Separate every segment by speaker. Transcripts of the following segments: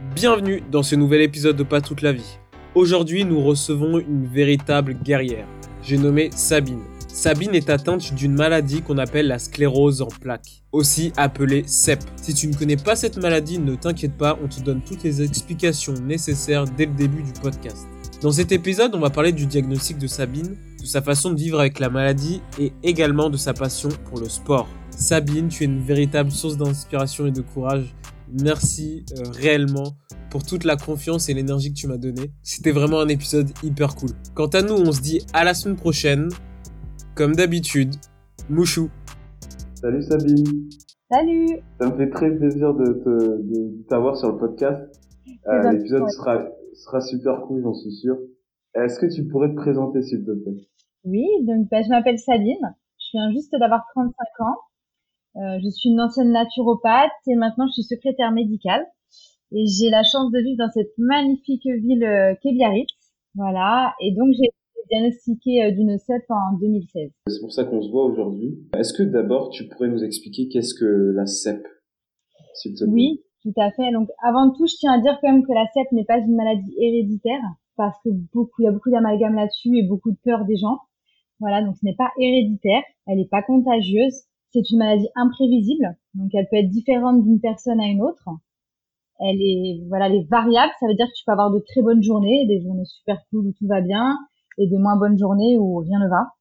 Speaker 1: Bienvenue dans ce nouvel épisode de Pas toute la vie. Aujourd'hui, nous recevons une véritable guerrière. J'ai nommé Sabine. Sabine est atteinte d'une maladie qu'on appelle la sclérose en plaques, aussi appelée CEP. Si tu ne connais pas cette maladie, ne t'inquiète pas, on te donne toutes les explications nécessaires dès le début du podcast. Dans cet épisode, on va parler du diagnostic de Sabine, de sa façon de vivre avec la maladie et également de sa passion pour le sport. Sabine, tu es une véritable source d'inspiration et de courage. Merci euh, réellement pour toute la confiance et l'énergie que tu m'as donnée. C'était vraiment un épisode hyper cool. Quant à nous, on se dit à la semaine prochaine. Comme d'habitude, Mouchou.
Speaker 2: Salut Sabine.
Speaker 3: Salut.
Speaker 2: Ça me fait très plaisir de t'avoir sur le podcast. Euh, l'épisode sera, sera super cool, j'en suis sûr. Est-ce que tu pourrais te présenter s'il te plaît?
Speaker 3: Oui, donc bah, je m'appelle Sabine. Je viens juste d'avoir 35 ans. Euh, je suis une ancienne naturopathe et maintenant je suis secrétaire médicale. Et j'ai la chance de vivre dans cette magnifique ville euh, qu'est Biarritz. Voilà. Et donc j'ai été diagnostiquée euh, d'une CEP en 2016.
Speaker 2: C'est pour ça qu'on se voit aujourd'hui. Est-ce que d'abord tu pourrais nous expliquer qu'est-ce que la CEP
Speaker 3: Oui, tout à fait. Donc avant tout, je tiens à dire quand même que la CEP n'est pas une maladie héréditaire parce que beaucoup, il y a beaucoup d'amalgame là-dessus et beaucoup de peur des gens. Voilà, donc ce n'est pas héréditaire, elle n'est pas contagieuse, c'est une maladie imprévisible, donc elle peut être différente d'une personne à une autre. Elle est, voilà, elle est variable, ça veut dire que tu peux avoir de très bonnes journées, des journées super cool où tout va bien, et des moins bonnes journées où rien ne va.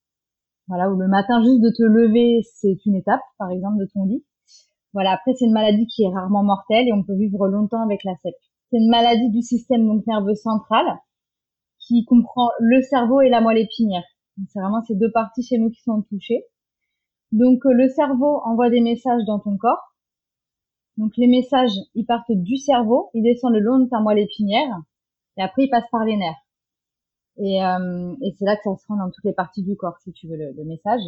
Speaker 3: Voilà, où le matin juste de te lever, c'est une étape, par exemple, de ton lit. Voilà, après c'est une maladie qui est rarement mortelle et on peut vivre longtemps avec la CEP. C'est une maladie du système donc nerveux central qui comprend le cerveau et la moelle épinière. C'est vraiment ces deux parties chez nous qui sont touchées. Donc euh, le cerveau envoie des messages dans ton corps. Donc les messages, ils partent du cerveau, ils descendent le long de ta moelle épinière, et après ils passent par les nerfs. Et, euh, et c'est là que ça se rend dans toutes les parties du corps, si tu veux, le, message.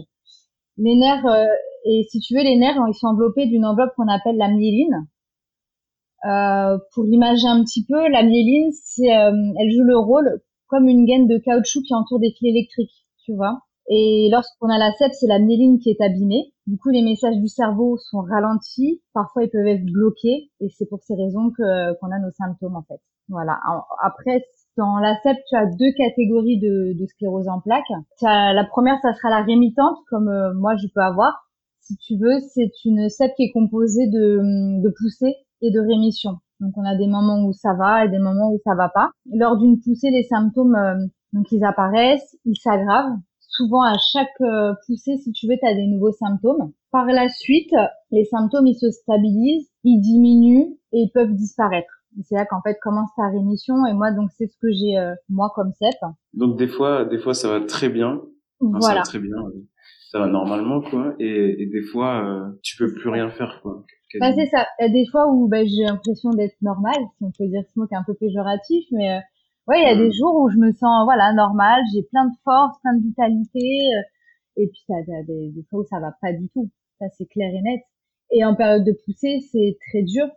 Speaker 3: Les nerfs, euh, et si tu veux, les nerfs, ils sont enveloppés d'une enveloppe qu'on appelle la myéline. Euh, pour imager un petit peu, la myéline, c'est, elle joue le rôle comme une gaine de caoutchouc qui entoure des fils électriques, tu vois. Et lorsqu'on a la CEP, c'est la myéline qui est abîmée. Du coup, les messages du cerveau sont ralentis. Parfois, ils peuvent être bloqués. Et c'est pour ces raisons que qu'on a nos symptômes, en fait. Voilà. Après, dans la CEP, tu as deux catégories de, de sclérose en plaques. la première, ça sera la rémitante, comme euh, moi, je peux avoir. Si tu veux, c'est une CEP qui est composée de, de poussées et de rémission. Donc, on a des moments où ça va et des moments où ça va pas. Lors d'une poussée, les symptômes, euh, donc, ils apparaissent, ils s'aggravent souvent à chaque euh, poussée, si tu veux, tu as des nouveaux symptômes. Par la suite, les symptômes, ils se stabilisent, ils diminuent et ils peuvent disparaître. C'est là qu'en fait commence ta rémission et moi donc c'est ce que j'ai euh, moi comme CEP.
Speaker 2: Donc des fois des fois ça va très bien.
Speaker 3: voilà.
Speaker 2: Ça va très bien. Ça va normalement quoi et, et des fois euh, tu peux plus rien faire quoi.
Speaker 3: Bah, c'est ça. Il y a des fois où bah, j'ai l'impression d'être normale, si on peut dire ce mot qui est un peu péjoratif, mais euh, ouais, il y a des jours où je me sens voilà normale, j'ai plein de force, plein de vitalité, euh, et puis ça, des, des fois où ça va pas du tout. Ça c'est clair et net. Et en période de poussée, c'est très dur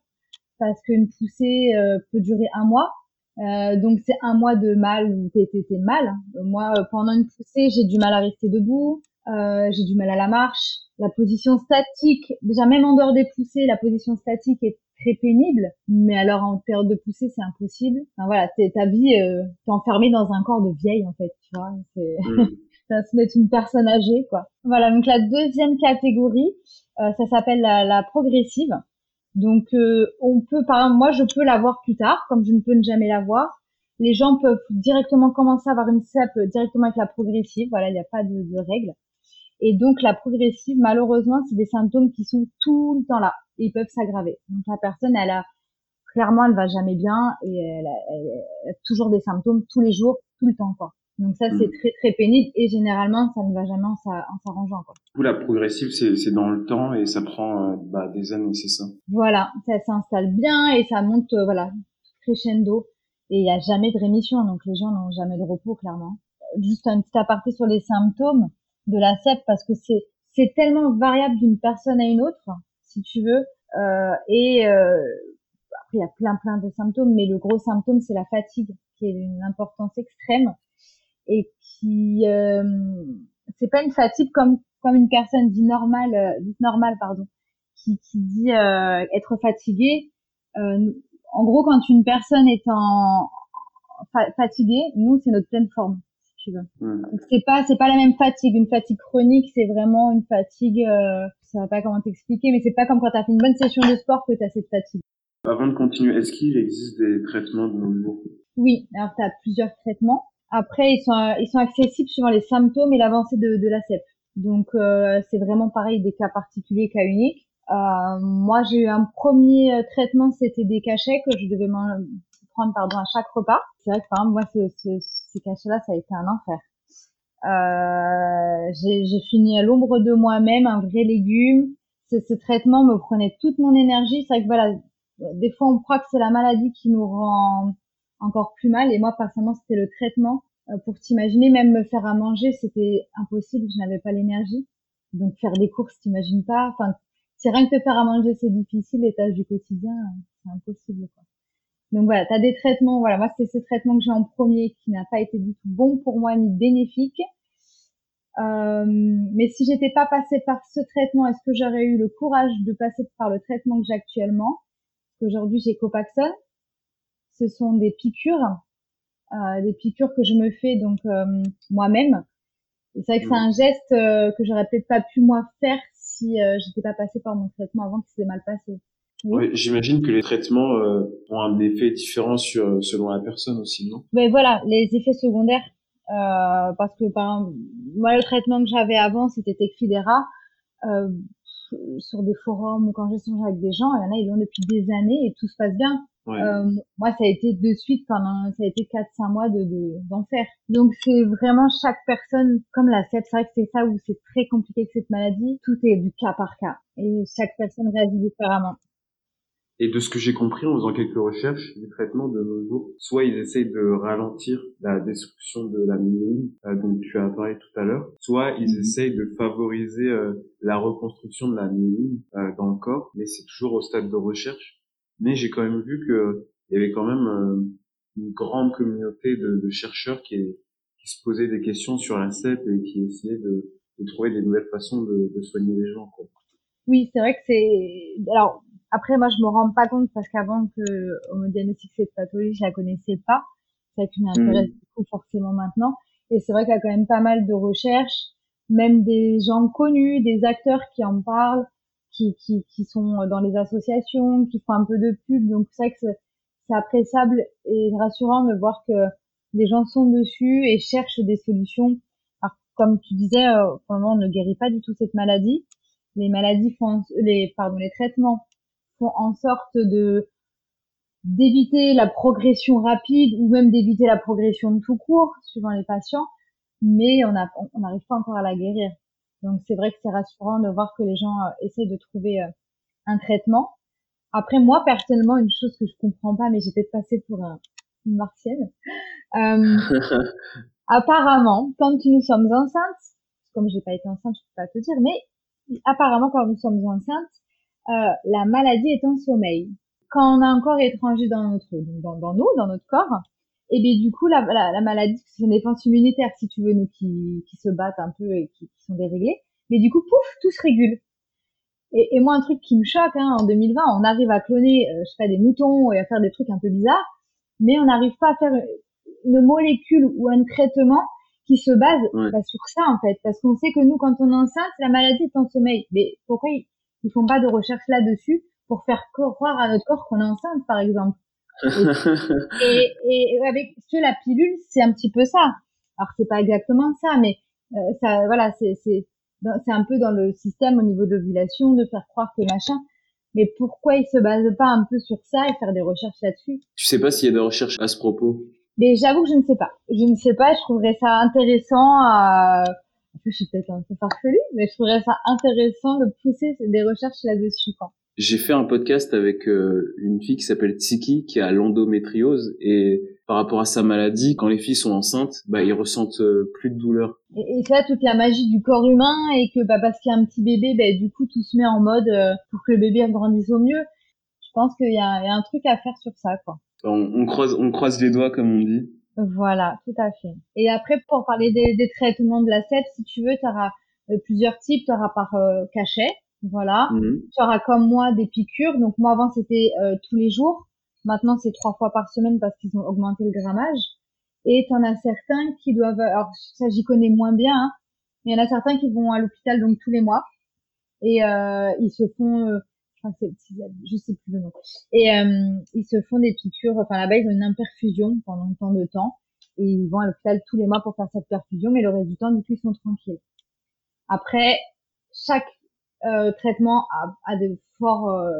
Speaker 3: parce qu'une poussée euh, peut durer un mois. Euh, donc c'est un mois de mal où t'es t'es mal. Moi, euh, pendant une poussée, j'ai du mal à rester debout, j'ai du mal à la marche. La position statique, déjà même en dehors des poussées, la position statique est très pénible, mais alors en période de poussée, c'est impossible. Enfin voilà, ta vie, euh, t'es enfermé dans un corps de vieille en fait, tu vois. C'est mm. ça se met une personne âgée quoi. Voilà, donc la deuxième catégorie, euh, ça s'appelle la, la, progressive. Donc euh, on peut, par exemple, moi je peux l'avoir plus tard, comme je ne peux ne jamais l'avoir. Les gens peuvent directement commencer à avoir une CEP directement avec la progressive. Voilà, il n'y a pas de, de règles. Et donc la progressive, malheureusement, c'est des symptômes qui sont tout le temps là et ils peuvent s'aggraver. Donc la personne, elle a clairement, elle va jamais bien et elle a, toujours des symptômes tous les jours, tout le temps quoi. Donc ça, c'est mm. très très pénible et généralement, ça ne va jamais en s'arrangeant. Quoi.
Speaker 2: Du coup, la progressive, c'est dans le temps et ça prend euh, bah, des années, c'est ça?
Speaker 3: Voilà, ça s'installe bien et ça monte, euh, voilà, crescendo. Et il n'y a jamais de rémission, donc les gens n'ont jamais de repos, clairement. Juste un petit aparté sur les symptômes de la CEP parce que c'est c'est tellement variable d'une personne à une autre, si tu veux. Euh, et euh, après, il y a plein plein de symptômes, mais le gros symptôme c'est la fatigue, qui est d'une importance extrême et qui euh, c'est pas une fatigue comme comme une personne dit normale, dit normale pardon, qui, qui dit euh, être fatiguée. Euh, en gros, quand une personne est en fatiguée, nous, c'est notre pleine forme, si tu veux. Hmm. C'est pas, c'est pas la même fatigue. Une fatigue chronique, c'est vraiment une fatigue. Euh, sais pas comment t'expliquer, mais c'est pas comme quand t'as fait une bonne session de sport que t'as cette fatigue.
Speaker 2: Avant de continuer, est-ce qu'il existe des traitements de nos jours?
Speaker 3: Oui, alors t'as plusieurs traitements. Après, ils sont, ils sont accessibles suivant les symptômes et l'avancée de, de la CEP. Donc, euh, c'est vraiment pareil, des cas particuliers, cas uniques. Euh, moi, j'ai eu un premier euh, traitement, c'était des cachets que je devais prendre pardon à chaque repas. C'est vrai que par exemple, moi, ce, ce, ces cachets-là, ça a été un enfer. Euh, j'ai fini à l'ombre de moi-même, un vrai légume. Ce, ce, traitement me prenait toute mon énergie. C'est vrai que voilà, des fois on croit que c'est la maladie qui nous rend encore plus mal. Et moi, personnellement, c'était le traitement. Euh, pour t'imaginer, même me faire à manger, c'était impossible. Je n'avais pas l'énergie. Donc faire des courses, t'imagines pas. Enfin, c'est rien que te faire à manger, c'est difficile. Les tâches du quotidien, c'est impossible. Donc voilà, tu des traitements. Voilà, moi c'est ce traitement que j'ai en premier qui n'a pas été du tout bon pour moi ni bénéfique. Euh, mais si j'étais pas passée par ce traitement, est-ce que j'aurais eu le courage de passer par le traitement que j'ai actuellement? Aujourd'hui, j'ai Copaxone. Ce sont des piqûres, euh, des piqûres que je me fais donc euh, moi-même. C'est vrai que c'est un geste que j'aurais peut-être pas pu moi faire si j'étais pas passée par mon traitement avant que c'était mal passé.
Speaker 2: Oui, j'imagine que les traitements euh, ont un effet différent sur, selon la personne aussi, non?
Speaker 3: Mais voilà, les effets secondaires, euh, parce que par exemple, moi le traitement que j'avais avant c'était Tecfidera. Euh, sur des forums ou quand j'échange avec des gens, il y en a ils l'ont depuis des années et tout se passe bien. Euh, moi, ça a été de suite pendant, ça a été 4-5 mois de, d'enfer. Donc, c'est vraiment chaque personne, comme la CEP, c'est vrai que c'est ça où c'est très compliqué que cette maladie. Tout est du cas par cas. Et chaque personne réagit différemment.
Speaker 2: Et de ce que j'ai compris en faisant quelques recherches, les traitements de nos jours, soit ils essayent de ralentir la destruction de la myéline, euh, dont tu as parlé tout à l'heure, soit ils mhm. essayent de favoriser euh, la reconstruction de la myéline euh, dans le corps, mais c'est toujours au stade de recherche. Mais j'ai quand même vu que il y avait quand même euh, une grande communauté de, de chercheurs qui, qui, se posaient des questions sur la CEP et qui essayaient de, de trouver des nouvelles façons de, de soigner les gens. Quoi.
Speaker 3: Oui, c'est vrai que c'est alors après, moi, je me rends pas compte parce qu'avant que on me diagnostique cette pathologie, je la connaissais pas. C'est vrai que je m'intéresse mmh. beaucoup forcément maintenant. Et c'est vrai qu'il y a quand même pas mal de recherches, même des gens connus, des acteurs qui en parlent, qui, qui, qui sont dans les associations, qui font un peu de pub. Donc c'est vrai que c'est appréciable et rassurant de voir que les gens sont dessus et cherchent des solutions. Alors, comme tu disais, euh, pour le moment, on ne guérit pas du tout cette maladie. Les maladies font, les, pardon, les traitements en sorte de d'éviter la progression rapide ou même d'éviter la progression de tout court suivant les patients, mais on n'arrive pas encore à la guérir. Donc c'est vrai que c'est rassurant de voir que les gens euh, essaient de trouver euh, un traitement. Après moi personnellement une chose que je comprends pas, mais j'ai peut-être passé pour une martienne. Euh, apparemment, quand nous sommes enceintes, comme j'ai pas été enceinte, je peux pas te dire, mais apparemment quand nous sommes enceintes, euh, la maladie est en sommeil. Quand on a un corps étranger dans notre, dans, dans nous, dans notre corps, et bien du coup la, la, la maladie, c'est une défense immunitaire si tu veux, nous qui, qui se battent un peu et qui, qui sont déréglés, mais du coup pouf, tout se régule. Et, et, moi un truc qui me choque, hein, en 2020, on arrive à cloner, euh, je sais pas, des moutons et à faire des trucs un peu bizarres, mais on n'arrive pas à faire une molécule ou un traitement qui se base bah, sur ça en fait, parce qu'on sait que nous quand on est enceinte, la maladie est en sommeil. Mais pourquoi ils font pas de recherche là-dessus pour faire croire à notre corps qu'on est enceinte, par exemple. et, et, avec ce, la pilule, c'est un petit peu ça. Alors c'est pas exactement ça, mais euh, ça, voilà, c'est c'est c'est un peu dans le système au niveau de l'ovulation de faire croire que machin. Mais pourquoi ils se basent pas un peu sur ça et faire des recherches là-dessus?
Speaker 2: Tu sais pas s'il y a des recherches à ce propos?
Speaker 3: Mais j'avoue que je ne sais pas. Je ne sais pas. Je trouverais ça intéressant à je suis peut-être un peu farfelu, mais je trouverais ça intéressant de pousser des recherches là-dessus.
Speaker 2: J'ai fait un podcast avec euh, une fille qui s'appelle Tsiki, qui a l'endométriose, et par rapport à sa maladie, quand les filles sont enceintes, bah, ils ressentent euh, plus de douleur.
Speaker 3: Et, et ça, toute la magie du corps humain, et que bah, parce qu'il y a un petit bébé, bah, du coup, tout se met en mode euh, pour que le bébé grandisse au mieux. Je pense qu'il y, y, a un truc à faire sur ça, quoi.
Speaker 2: On, on, croise, on croise les doigts, comme on dit.
Speaker 3: Voilà, tout à fait. Et après, pour parler des, des traitements de la CEP, si tu veux, tu auras euh, plusieurs types. Tu auras par euh, cachet, voilà. Mhm. Tu auras comme moi des piqûres. Donc moi avant c'était euh, tous les jours. Maintenant, c'est trois fois par semaine parce qu'ils ont augmenté le grammage. Et t'en as certains qui doivent, alors ça j'y connais moins bien, hein, mais il y en a certains qui vont à l'hôpital donc tous les mois et euh, ils se font, euh, je sais plus le nom, et euh, ils se font des piqûres. Enfin là-bas ils ont une imperfusion pendant tant de temps et ils vont à l'hôpital tous les mois pour faire cette perfusion, mais le reste du temps du coup ils sont tranquilles. Après chaque euh, traitement a, a de forts euh,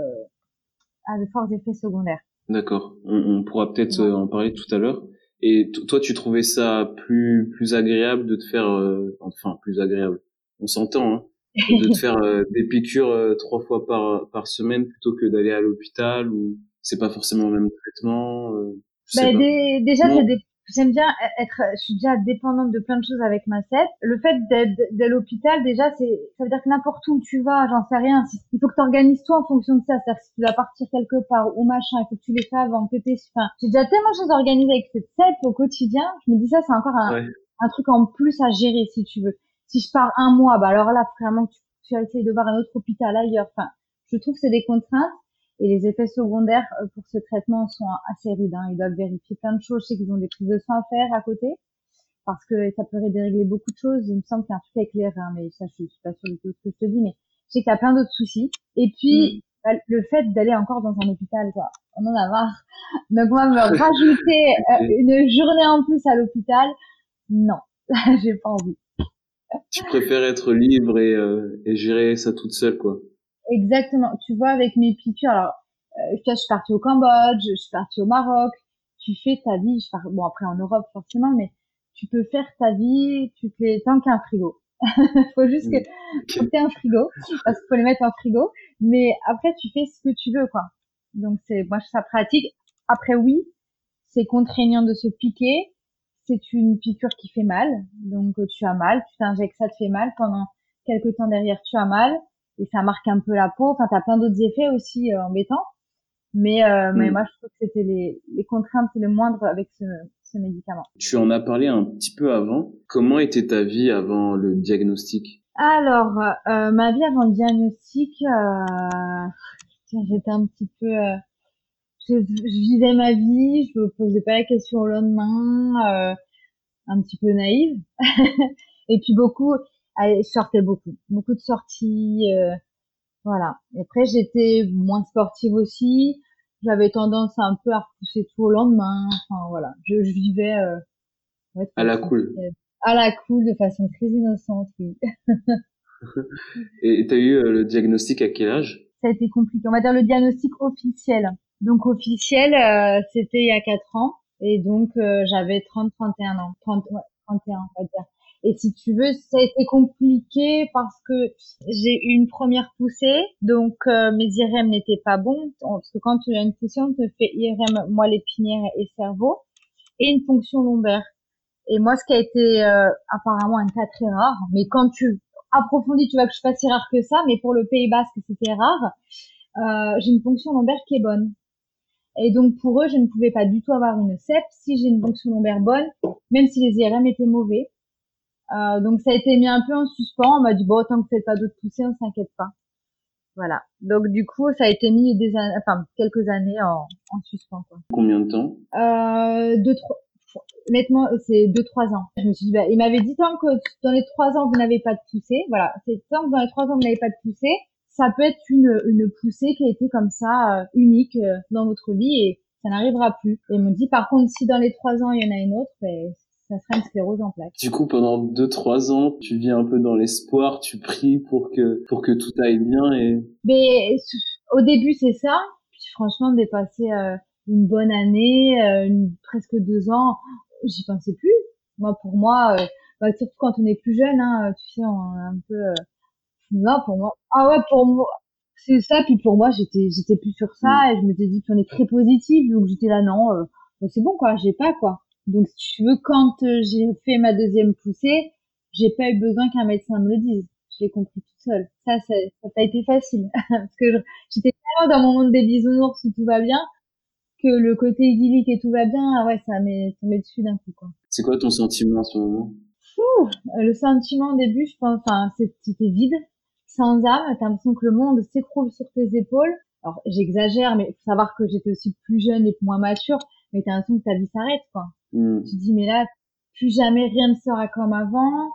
Speaker 3: a de forts effets secondaires.
Speaker 2: D'accord. On, on, pourra peut-être en parler tout à l'heure. Et toi, tu trouvais ça plus plus agréable de te faire, euh, enfin plus agréable. On s'entend, hein, de te faire euh, des piqûres euh, trois fois par par semaine plutôt que d'aller à l'hôpital ou c'est pas forcément le même traitement.
Speaker 3: Bah, déjà, c'est des j'aime bien être, je suis déjà dépendante de plein de choses avec ma CEP. Le fait d'être à l'hôpital, déjà, c'est, ça veut dire que n'importe où tu vas, j'en sais rien, il faut que tu organises toi en fonction de ça. C'est-à-dire que si tu dois partir quelque part ou machin, il faut que tu les fasses avant que tu enfin, j'ai déjà tellement de choses organisées avec cette CEP au quotidien. Je me dis ça, c'est encore un, un truc en plus à gérer, si tu veux. Si je pars un mois, bah alors là, vraiment, tu, tu vas essayer de voir un autre hôpital ailleurs. Enfin, je trouve que c'est des contraintes. Et les effets secondaires euh, pour ce traitement sont assez rudes. Hein. Ils doivent vérifier plein de choses. Je sais qu'ils ont des prises de sang à faire à côté parce que ça pourrait dérégler beaucoup de choses. Il me semble qu'il y a un truc avec les reins, mais ça, je suis pas sûre de tout ce que je te dis, mais je sais qu'il y a plein d'autres soucis. Et puis, mm. bah, le fait d'aller encore dans un hôpital, quoi, on en a marre. Donc moi, me rajouter euh, une journée en plus à l'hôpital, non, j'ai pas envie.
Speaker 2: Tu préfères être libre et, euh, et gérer ça toute seule, quoi.
Speaker 3: Exactement. Tu vois, avec mes piqûres, alors, euh, je suis partie au Cambodge, je suis partie au Maroc. Tu fais ta vie. Je pars, bon, après en Europe forcément, mais tu peux faire ta vie. Tu fais tant qu'un frigo. faut juste que tu aies un frigo parce qu'il faut les mettre en frigo. Mais après, tu fais ce que tu veux, quoi. Donc c'est, moi, je ça pratique. Après, oui, c'est contraignant de se piquer. C'est une piqûre qui fait mal. Donc tu as mal, tu t'injectes, ça te fait mal. Pendant quelques temps derrière, tu as mal et ça marque un peu la peau. Enfin, t'as plein d'autres effets aussi euh, embêtants. Mais, euh, mais mm. moi, je trouve que c'était les, les contraintes les moindres avec ce, ce médicament.
Speaker 2: Tu en as parlé un petit peu avant. Comment était ta vie avant le diagnostic?
Speaker 3: Alors, euh, ma vie avant le diagnostic, euh, j'étais un petit peu... Euh, je, je, vivais ma vie, je me posais pas la question au lendemain, un petit peu naïve. et puis beaucoup, je sortais beaucoup, beaucoup de sorties, euh, voilà. Et après, j'étais moins sportive aussi. J'avais tendance un peu à repousser tout au lendemain. Enfin, voilà. Je, je vivais euh,
Speaker 2: à la cool.
Speaker 3: À la cool, de façon très innocente, oui.
Speaker 2: Et t'as eu euh, le diagnostic à quel âge?
Speaker 3: Ça a été compliqué. On va dire le diagnostic officiel. Donc officiel, euh, c'était il y a 4 ans. Et donc j'avais 30-31 ans. 30, 31, on va dire. Et si tu veux, ça a été compliqué parce que j'ai eu une première poussée, donc euh, mes IRM n'étaient pas bons. Parce que quand tu as une poussée, on te fait IRM moelle épinière et cerveau et une fonction lombaire. Et moi, ce qui a été euh, apparemment un cas très rare, mais quand tu approfondis, tu vois que je suis pas si rare que ça, mais pour le Pays Basque, c'était rare. Euh, j'ai une fonction lombaire qui est bonne. Et donc pour eux, je ne pouvais pas du tout avoir une CEP si j'ai une fonction lombaire bonne, même si les IRM étaient mauvais. Euh, donc ça a été mis un peu en suspens. On m'a dit bon tant que vous faites pas d'autres poussées, on s'inquiète pas. Voilà. Donc du coup ça a été mis des années, enfin quelques années en, en suspens. Quoi.
Speaker 2: Combien de temps?
Speaker 3: Euh, Deux trois. Honnêtement, c'est deux trois ans. Je me suis dit, bah, il m'avait dit tant que dans les trois ans vous n'avez pas de poussée, voilà, c'est tant que dans les trois ans vous n'avez pas de poussée, ça peut être une une poussée qui a été comme ça euh, unique euh, dans votre vie et ça n'arrivera plus. Et me dit par contre si dans les trois ans il y en a une autre, ben, ça serait une sclérose en plaques.
Speaker 2: Du coup, pendant deux trois ans, tu vis un peu dans l'espoir, tu pries pour que pour que tout aille bien et.
Speaker 3: Mais au début, c'est ça. Puis franchement, dépasser euh, une bonne année, euh, presque deux ans, j'y pensais plus. Moi, pour moi, euh, bah, surtout quand on est plus jeune, hein, tu sais, on est un peu. Non, pour moi. Ah ouais, pour moi. C'est ça, puis pour moi, j'étais, j'étais plus sur ça, mm. et je me suis dit qu'on est très positif, donc j'étais là, non, bah, c'est bon, quoi, j'ai pas, quoi. Donc, si tu veux, quand euh, j'ai fait ma deuxième poussée, j'ai pas eu besoin qu'un médecin me le dise. Je l'ai compris toute seule. Ça, ça, ça a été facile. Parce que j'étais tellement dans mon monde des bisounours où tout va bien, que le côté idyllique et tout va bien, ah ouais, ça m'est tombé dessus d'un coup, quoi.
Speaker 2: C'est quoi ton sentiment en ce moment?
Speaker 3: Ouh, le sentiment au début, je pense, enfin, c'était vide, sans âme, t'as l'impression que le monde s'écroule sur tes épaules. alors j'exagère, mais faut savoir que j'étais aussi plus jeune et moins mature, mais t'as l'impression que ta vie s'arrête, quoi. Mm. Tu te dis, mais là, plus jamais rien ne sera comme avant,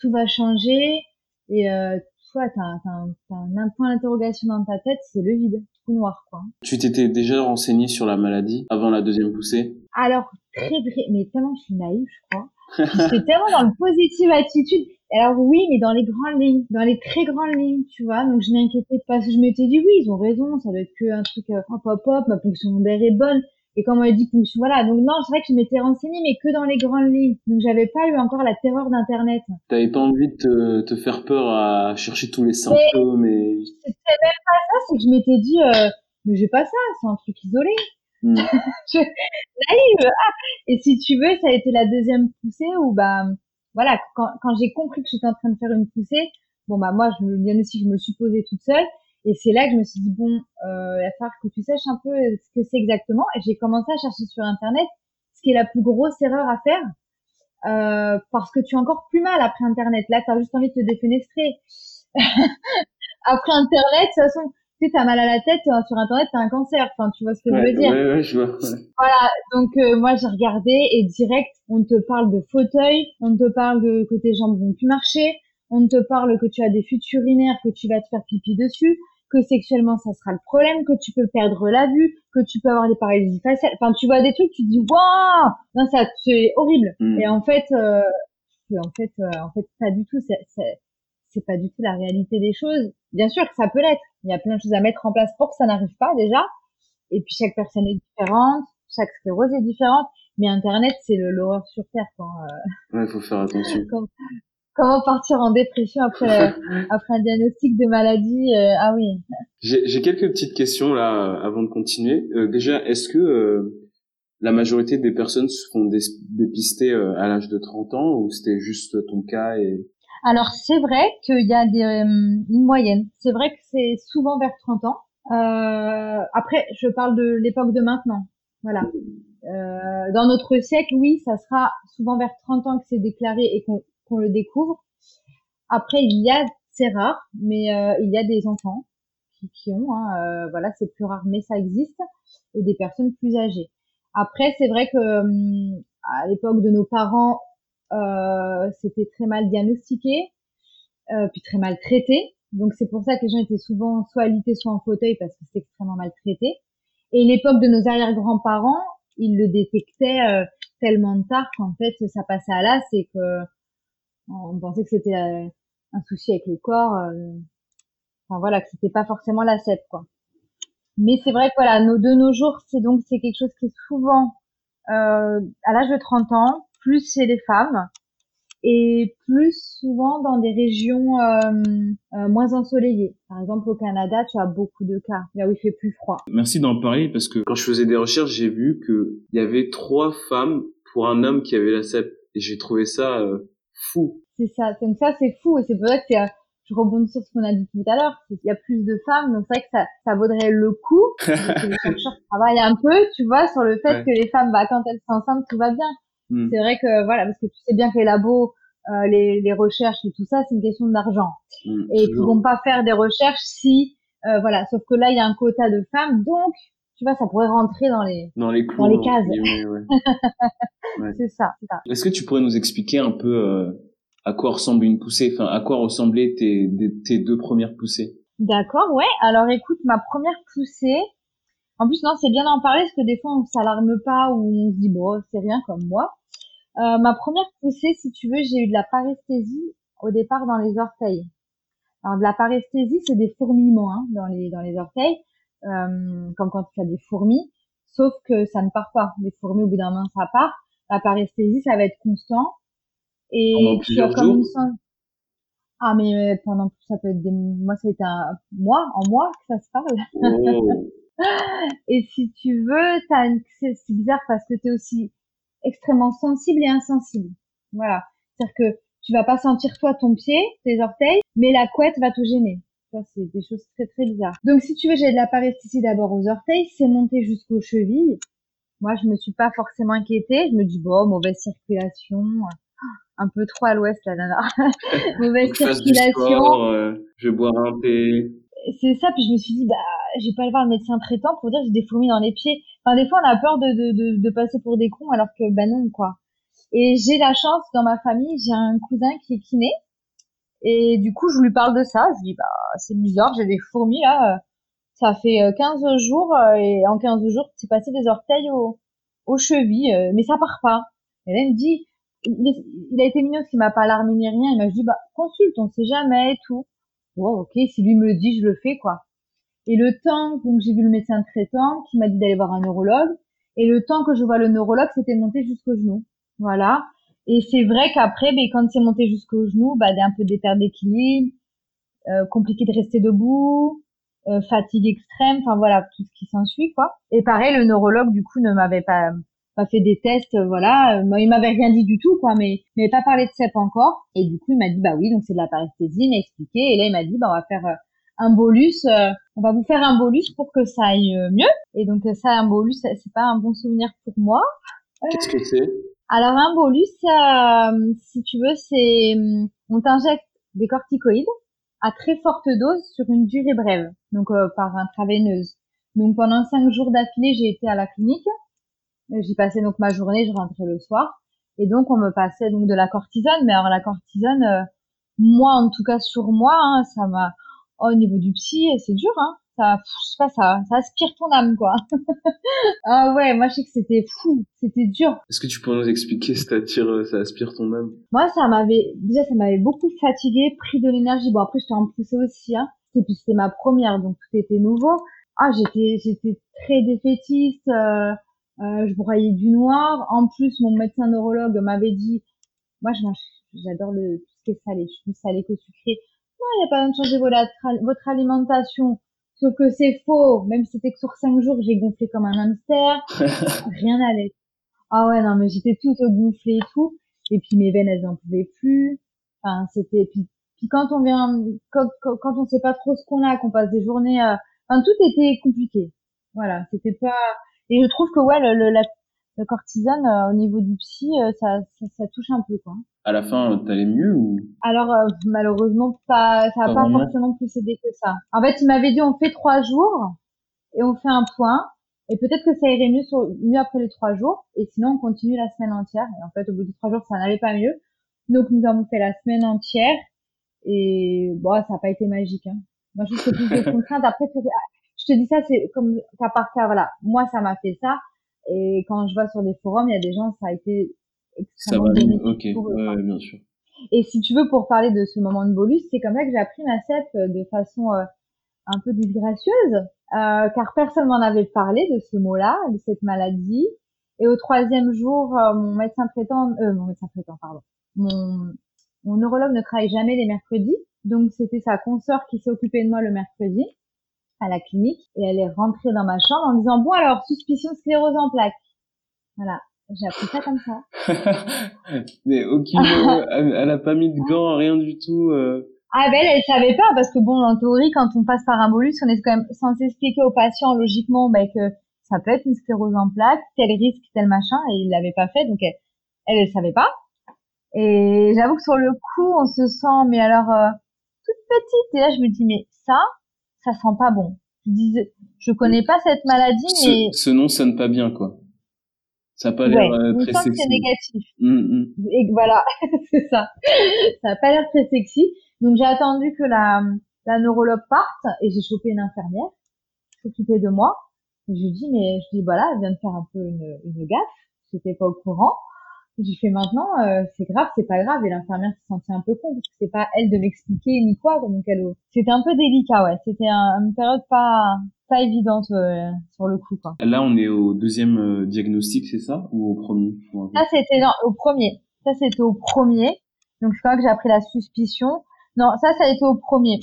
Speaker 3: tout va changer, et euh, toi, t'as un, un, point d'interrogation dans ta tête, c'est le vide, tout noir, quoi.
Speaker 2: Tu t'étais déjà renseigné sur la maladie avant la deuxième poussée?
Speaker 3: Alors, très, très, mais tellement je suis naïve, je crois. J'étais tellement dans le positive attitude. Alors oui, mais dans les grandes lignes, dans les très grandes lignes, tu vois. Donc je m'inquiétais pas, parce que je m'étais dit oui, ils ont raison, ça doit être que un truc euh, hop hop hop, ma fonction d'air est bonne. Et comme on a dit fonction, voilà. Donc non, c'est vrai que je m'étais renseignée, mais que dans les grandes lignes. Donc j'avais pas eu encore la terreur d'internet.
Speaker 2: T'avais pas envie de te, te, faire peur à chercher tous les symptômes
Speaker 3: et. C'était même pas ça, c'est que je m'étais dit, euh, mais j'ai pas ça, c'est un truc isolé. Hmm. Naïve. Ah. Et si tu veux, ça a été la deuxième poussée où bah voilà, quand, j'ai compris que j'étais en train de faire une poussée, bon bah moi, je me, bien aussi, je me suis posée toute seule. Et c'est là que je me suis dit bon, euh, il va falloir que tu saches un peu ce que c'est exactement. Et j'ai commencé à chercher sur internet ce qui est la plus grosse erreur à faire. Euh, parce que tu as encore plus mal après internet. Là, tu as juste envie de te défenestrer. après internet, de toute façon, tu sais, t'as mal à la tête, euh, sur internet, t'as un cancer. Enfin, tu vois ce que je veux dire.
Speaker 2: Ouais, ouais, je vois.
Speaker 3: Voilà. Donc, euh, moi, j'ai regardé et direct, on te parle de fauteuil, on te parle de que tes jambes vont plus marcher, on te parle que tu as des fuites urinaires, que tu vas te faire pipi dessus, que sexuellement, ça sera le problème, que tu peux perdre la vue, que tu peux avoir des paralysies faciales. Enfin, tu vois des trucs, tu te dis, waouh! Non, ça, c'est horrible. Mm. Et en fait, euh, en fait, en fait, pas du tout. C'est pas du tout la réalité des choses. Bien sûr que ça peut l'être. Il y a plein de choses à mettre en place pour que ça n'arrive pas déjà. Et puis chaque personne est différente, chaque sclérose est différente. Mais Internet, c'est l'horreur sur terre. Quand,
Speaker 2: euh... Ouais, faut faire attention.
Speaker 3: Comment, partir en dépression après après un diagnostic de maladie euh, Ah oui.
Speaker 2: J'ai quelques petites questions là avant de continuer. Euh, déjà, est-ce que euh, la majorité des personnes se font dépister à l'âge de 30 ans ou c'était juste ton cas et
Speaker 3: alors c'est vrai qu'il y a des, euh, une moyenne. C'est vrai que c'est souvent vers 30 ans. Euh, après, je parle de l'époque de maintenant. Voilà. Euh, dans notre siècle, oui, ça sera souvent vers 30 ans que c'est déclaré et qu'on le découvre. Après, il y a, c'est rare, mais euh, il y a des enfants qui, qui ont, hein, euh, voilà, c'est plus rare, mais ça existe, et des personnes plus âgées. Après, c'est vrai que hum, à l'époque de nos parents, c'était très mal diagnostiqué, euh, puis très mal traité. Donc c'est pour ça que les gens étaient souvent soit alités, soit en fauteuil parce que c'était extrêmement mal traité. Et l'époque de nos arrière-grands-parents, ils le détectaient euh, tellement tard qu'en fait ça passait à l'as et que on pensait que c'était euh, un souci avec le corps. enfin voilà, que c'était pas forcément la quoi. Mais c'est vrai que voilà, nos, de nos jours, c'est donc c'est quelque chose qui est souvent euh, à l'âge de 30 ans, plus chez les femmes et plus souvent dans des régions euh, euh, moins ensoleillées. Par exemple, au Canada, tu as beaucoup de cas, là où il fait plus froid.
Speaker 2: Merci d'en parler parce que quand je faisais des recherches, j'ai vu qu'il y avait trois femmes pour un homme qui avait la CEP. Et j'ai trouvé ça euh, fou.
Speaker 3: C'est ça, donc ça c'est fou et c'est pour ça que je rebondis sur ce qu'on a dit tout à l'heure, il y a plus de femmes, donc c'est vrai que ça, ça vaudrait le coup que les chercheurs travaillent un peu, tu vois, sur le fait que les femmes, bah, quand elles sont enceintes, tout va bien. Hmm. C'est vrai que voilà, parce que tu sais bien que les labos, euh, les, les, recherches et tout ça, c'est une question d'argent. Hmm, et ils vont pas faire des recherches si, euh, voilà, sauf que là il y a un quota de femmes, donc tu vois, ça pourrait rentrer dans les
Speaker 2: dans les,
Speaker 3: dans les cases.
Speaker 2: ouais.
Speaker 3: c'est ça.
Speaker 2: Est-ce que tu pourrais nous expliquer un peu euh, à quoi ressemble une poussée, enfin à quoi ressemblaient tes, tes deux premières poussées?
Speaker 3: D'accord, ouais. Alors écoute, ma première poussée, en plus, non, c'est bien d'en parler parce que des fois, on s'alarme pas ou on se dit, bon, c'est rien comme moi. Euh, ma première poussée, si tu veux, j'ai eu de la paresthésie au départ dans les orteils. Alors, de la paresthésie, c'est des fourmillements hein, dans, les, dans les orteils, euh, comme quand tu as des fourmis, sauf que ça ne part pas. Les fourmis, au bout d'un moment, ça part. La paresthésie, ça va être constant.
Speaker 2: Et tu as comme une
Speaker 3: ah mais pendant ça peut être des moi ça a été un mois en mois que ça se parle oh. et si tu veux, c'est bizarre parce que tu es aussi extrêmement sensible et insensible. Voilà. C'est-à-dire que tu vas pas sentir toi ton pied, tes orteils, mais la couette va te gêner. Ça, c'est des choses très très bizarres. Donc si tu veux, j'ai de la paresthésie d'abord aux orteils, c'est monté jusqu'aux chevilles. Moi, je me suis pas forcément inquiétée. Je me dis, bon, mauvaise circulation, un peu trop à l'ouest, là, nana. mauvaise circulation.
Speaker 2: Euh, je vais boire un thé
Speaker 3: c'est ça. Puis je me suis dit, bah, j'ai pas le voir le médecin traitant pour dire j'ai des fourmis dans les pieds. Enfin, des fois, on a peur de, de, de, de passer pour des cons, alors que, bah non, quoi. Et j'ai la chance, dans ma famille, j'ai un cousin qui est kiné. Et du coup, je lui parle de ça. Je lui dis, bah, c'est bizarre, j'ai des fourmis, là. Ça fait 15 euh, jours, euh, et en 15 jours, c'est passé des orteils aux, aux chevilles, euh, mais ça part pas. Et là, il me dit, il, a été mignon qu'il m'a pas alarmé ni rien. Il m'a dit, bah, consulte, on sait jamais et tout. Bon, ok, si lui me le dit, je le fais, quoi. Et le temps, donc j'ai vu le médecin traitant qui m'a dit d'aller voir un neurologue. Et le temps que je vois le neurologue, c'était monté jusqu'au genou. Voilà. Et c'est vrai qu'après, ben, quand c'est monté jusqu'au genou, bah, un peu des pertes d'équilibre, euh, compliqué de rester debout, euh, fatigue extrême, enfin voilà, tout ce qui s'ensuit, quoi. Et pareil, le neurologue, du coup, ne m'avait pas pas fait des tests, euh, voilà. Euh, il m'avait rien dit du tout, quoi, mais il m'avait pas parlé de CEP encore. Et du coup, il m'a dit, bah oui, donc c'est de la paresthésie, il m'a expliqué. Et là, il m'a dit, bah on va faire euh, un bolus, on va vous faire un bolus pour que ça aille mieux. Et donc ça, un bolus, c'est pas un bon souvenir pour moi.
Speaker 2: Qu'est-ce que c'est?
Speaker 3: Alors un bolus, si tu veux, c'est on t'injecte des corticoïdes à très forte dose sur une durée brève, donc par intraveineuse. Donc pendant cinq jours d'affilée, j'ai été à la clinique J'y passais donc ma journée, je rentrais le soir. Et donc, on me passait donc de la cortisone. Mais alors, la cortisone, euh, moi, en tout cas, sur moi, hein, ça m'a... Oh, au niveau du psy, c'est dur, hein. Ça, je sais pas, ça, ça aspire ton âme, quoi. ah ouais, moi, je sais que c'était fou. C'était dur.
Speaker 2: Est-ce que tu peux nous expliquer, euh, ça aspire ton âme?
Speaker 3: Moi, ça m'avait, déjà, ça m'avait beaucoup fatigué, pris de l'énergie. Bon, après, j'étais en poussée aussi, hein. Et puis, c'était ma première, donc tout était nouveau. Ah, j'étais, j'étais très défaitiste, euh, euh, je broyais du noir. En plus, mon médecin neurologue m'avait dit, moi, je mange, j'adore le tout ce qui est salé. Je suis plus salé que sucré. Non, il n'y a pas besoin de changer votre, votre alimentation. Sauf que c'est faux. Même si c'était que sur cinq jours, j'ai gonflé comme un hamster. Rien n'allait. Ah ouais, non, mais j'étais toute gonflée et tout. Et puis mes veines, elles en pouvaient plus. Enfin, c'était, puis, puis quand on vient, quand, quand, on sait pas trop ce qu'on a, qu'on passe des journées, euh... enfin, tout était compliqué. Voilà. C'était pas, et je trouve que ouais, le, le, la, le cortisone euh, au niveau du psy, euh, ça, ça, ça, touche un peu quoi.
Speaker 2: À la fin, t'allais mieux ou?
Speaker 3: Alors euh, malheureusement pas, ça a pas, forcément plus aidé que ça. En fait, il m'avait dit on fait trois jours et on fait un point. Et peut-être que ça irait mieux, sur, mieux après les trois jours. Et sinon, on continue la semaine entière. Et en fait, au bout de trois jours, ça n'allait pas mieux. Donc, nous avons fait la semaine entière. Et bon, ça n'a pas été magique. Hein. Moi, je trouve que plus de contraintes. Après, je te dis ça, c'est comme cas par cas. Voilà, moi, ça m'a fait ça. Et quand je vois sur des forums, il y a des gens, ça a été extrêmement ça va,
Speaker 2: ok, ouais, bien sûr.
Speaker 3: Et si tu veux, pour parler de ce moment de bolus, c'est comme ça que j'ai appris ma CEP de façon euh, un peu disgracieuse, euh, car personne m'en avait parlé de ce mot-là, de cette maladie. Et au troisième jour, euh, mon médecin traitant, euh, mon médecin traitant, pardon, mon, mon neurologue ne travaille jamais les mercredis, donc c'était sa consoeur qui s'est occupée de moi le mercredi à la clinique et elle est rentrée dans ma chambre en disant bon alors suspicion de sclérose en plaques. Voilà, j'ai appris ça comme ça.
Speaker 2: Mais aucune, elle, a pas mis de gants, rien du tout. Euh...
Speaker 3: Ah ben elle, elle savait pas parce que bon en théorie quand on passe par un bolus on est quand même censé expliquer au patient logiquement ben, que ça peut être une sclérose en plaques, tel risque, tel machin et il l'avait pas fait donc elle, elle, elle savait pas. Et j'avoue que sur le coup on se sent mais alors euh, toute petite et là je me dis mais ça ça sent pas bon. Je disais, je connais pas cette maladie, mais
Speaker 2: ce, nom sonne pas bien, quoi. Ça a pas l'air euh, très sexy.
Speaker 3: c'est négatif. Mmh, mmh. Et voilà, c'est ça. Ça a pas l'air très sexy. Donc j'ai attendu que la, la neurologue parte et j'ai chopé une infirmière s'occuper de moi. je lui dis mais je dis voilà, elle vient de faire un peu une, une gaffe. J'étais pas au courant. J'ai fait maintenant, euh, c'est grave, c'est pas grave. Et l'infirmière se sentait un peu con parce que c'est pas elle de m'expliquer ni quoi. Donc elle, c'était un peu délicat, ouais. C'était une période pas pas évidente euh, sur le coup, quoi.
Speaker 2: Là, on est au deuxième euh, diagnostic, c'est ça, ou au premier?
Speaker 3: Ça, c'était au premier. Ça, c'était au premier. Donc je crois que j'ai appris la suspicion. Non, ça, ça a été au premier.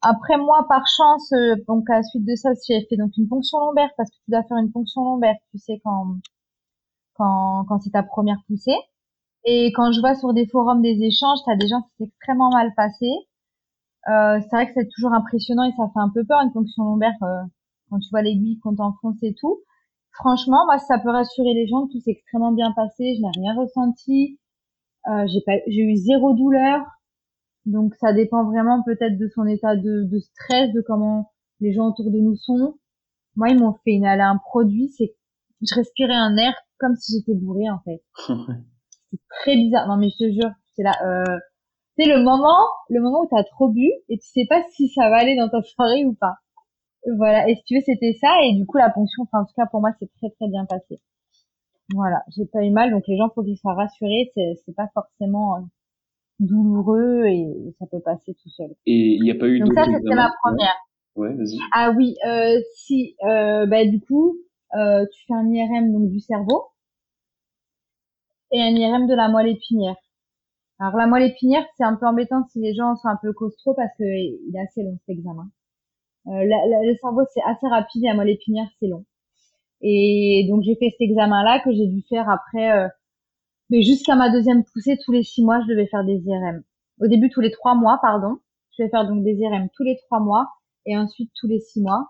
Speaker 3: Après moi, par chance, donc à la suite de ça aussi, j'ai fait donc une ponction lombaire parce que tu dois faire une ponction lombaire, tu sais quand quand, c'est ta première poussée. Et quand je vois sur des forums des échanges, tu as des gens qui s'est extrêmement mal passé. Euh, c'est vrai que c'est toujours impressionnant et ça fait un peu peur une fonction lombaire euh, quand tu vois l'aiguille qu'on t'enfonce et tout. Franchement, moi, ça peut rassurer les gens, tout s'est extrêmement bien passé, je n'ai rien ressenti. Euh, j'ai j'ai eu zéro douleur, Donc ça dépend vraiment peut-être de son état de, de, stress, de comment les gens autour de nous sont. Moi, ils m'ont fait inhaler un produit, c'est je respirais un air comme si j'étais bourrée en fait. c'est très bizarre. Non mais je te jure, c'est là. Euh, c'est le moment, le moment où t'as trop bu et tu sais pas si ça va aller dans ta soirée ou pas. Voilà. Et si tu veux, c'était ça. Et du coup, la ponction, enfin, en tout cas, pour moi, c'est très, très bien passé. Voilà. J'ai pas eu mal. Donc, les gens, faut qu'ils soient rassurés. C'est, c'est pas forcément douloureux et ça peut passer tout seul.
Speaker 2: Et il n'y a pas eu
Speaker 3: Donc ça, c'était ma première.
Speaker 2: Ouais, vas-y.
Speaker 3: Ah oui, euh, si, euh, bah, du coup, euh, tu fais un IRM donc du cerveau et un IRM de la moelle épinière. Alors la moelle épinière, c'est un peu embêtant si les gens sont un peu costauds parce que il est assez long cet examen. Euh, le cerveau c'est assez rapide et la moelle épinière c'est long. Et donc j'ai fait cet examen-là que j'ai dû faire après, euh, mais jusqu'à ma deuxième poussée, tous les six mois, je devais faire des IRM. Au début tous les trois mois, pardon. Je vais faire donc des IRM tous les trois mois et ensuite tous les six mois.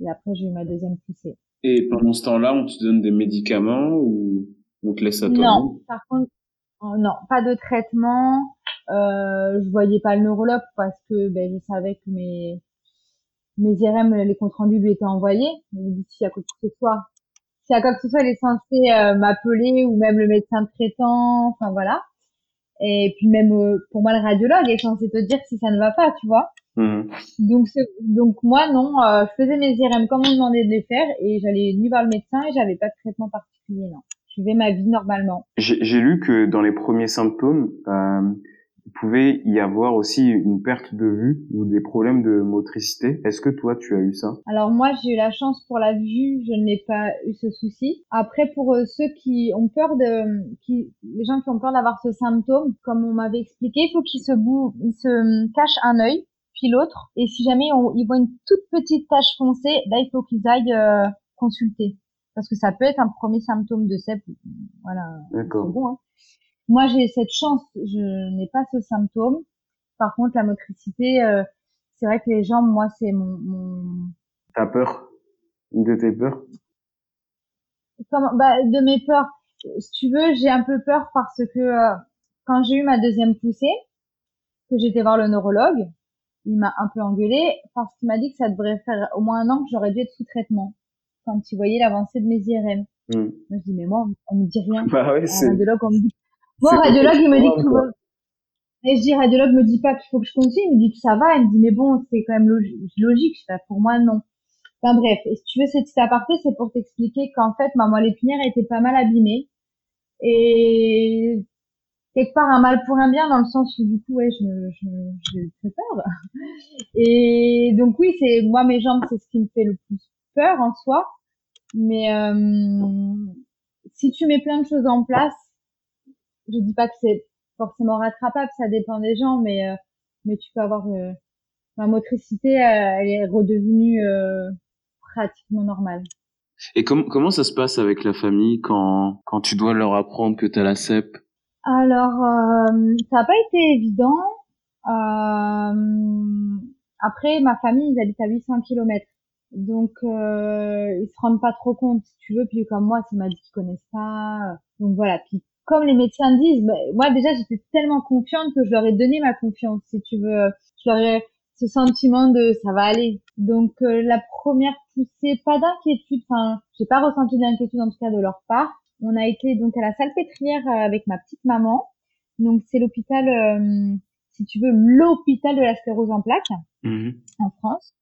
Speaker 3: Et après j'ai eu ma deuxième poussée.
Speaker 2: Et pendant ce temps-là, on te donne des médicaments ou on te laisse à toi
Speaker 3: Non, par contre, euh, non, pas de traitement. Euh, je voyais pas le neurologue parce que ben, je savais que mes mes IRM, les comptes rendus lui étaient envoyés. Je me dis si à quoi que ce soit, si à quoi que ce soit, il est censé euh, m'appeler ou même le médecin traitant. Enfin voilà. Et puis même euh, pour moi le radiologue est censé te dire si ça ne va pas, tu vois. Mmh. Donc donc moi non, je faisais mes IRM comme on demandait de les faire et j'allais ni voir le médecin et j'avais pas de traitement particulier non je ma vie normalement.
Speaker 2: J'ai lu que dans les premiers symptômes, euh, il pouvait y avoir aussi une perte de vue ou des problèmes de motricité. Est-ce que toi, tu as eu ça?
Speaker 3: Alors moi, j'ai eu la chance pour la vue, je n'ai pas eu ce souci. Après, pour euh, ceux qui ont peur de, qui, les gens qui ont peur d'avoir ce symptôme, comme on m'avait expliqué, il faut qu'ils se, bou se cachent un œil puis l'autre. Et si jamais on, ils voient une toute petite tache foncée, là, il faut qu'ils aillent euh, consulter parce que ça peut être un premier symptôme de CEP. Voilà. D'accord. Bon, hein. Moi, j'ai cette chance, je n'ai pas ce symptôme. Par contre, la motricité, euh, c'est vrai que les jambes, moi, c'est mon, mon...
Speaker 2: T'as peur Une de tes peurs?
Speaker 3: Comment bah, De mes peurs. Si tu veux, j'ai un peu peur parce que euh, quand j'ai eu ma deuxième poussée, que j'étais voir le neurologue, il m'a un peu engueulé parce qu'il m'a dit que ça devrait faire au moins un an que j'aurais dû être sous traitement quand tu voyais l'avancée de mes IRM. Hmm. Moi, je dis, mais moi, on, me dit rien.
Speaker 2: Bah ouais, c'est...
Speaker 3: Radiologue, on me dit... Moi, radiologue, il me dit que tout va. Et je dis, radiologue me dit pas qu'il faut que je continue, il me dit que ça va, il me dit, mais bon, c'est quand même logique. Je fais, pour moi, non. Enfin bref, et si tu veux, cette petite aparté, c'est pour t'expliquer qu'en fait, ma moelle épinière était pas mal abîmée. Et quelque part un mal pour un bien dans le sens où du coup ouais je je j'ai très peur. Et donc oui c'est moi mes jambes c'est ce qui me fait le plus peur en soi. Mais euh, si tu mets plein de choses en place, je dis pas que c'est forcément rattrapable, ça dépend des gens, mais euh, mais tu peux avoir euh, ma motricité, elle est redevenue pratiquement normale.
Speaker 2: Et comment comment ça se passe avec la famille quand quand tu dois leur apprendre que tu as la CEP
Speaker 3: Alors ça n'a pas été évident. après ma famille ils habitent à 800 km donc euh, ils se rendent pas trop compte si tu veux. Puis comme moi c'est m'a dit qu'ils connaissent pas. Donc voilà. Puis comme les médecins disent bah, moi déjà j'étais tellement confiante que je leur ai donné ma confiance si tu veux. Je leur ai ce sentiment de ça va aller donc euh, la première poussée pas d'inquiétude. Enfin j'ai pas ressenti d'inquiétude en tout cas de leur part on a été donc à la salle pétrière euh, avec ma petite maman donc c'est l'hôpital euh, si tu veux l'hôpital de la sclérose en plaques mmh en France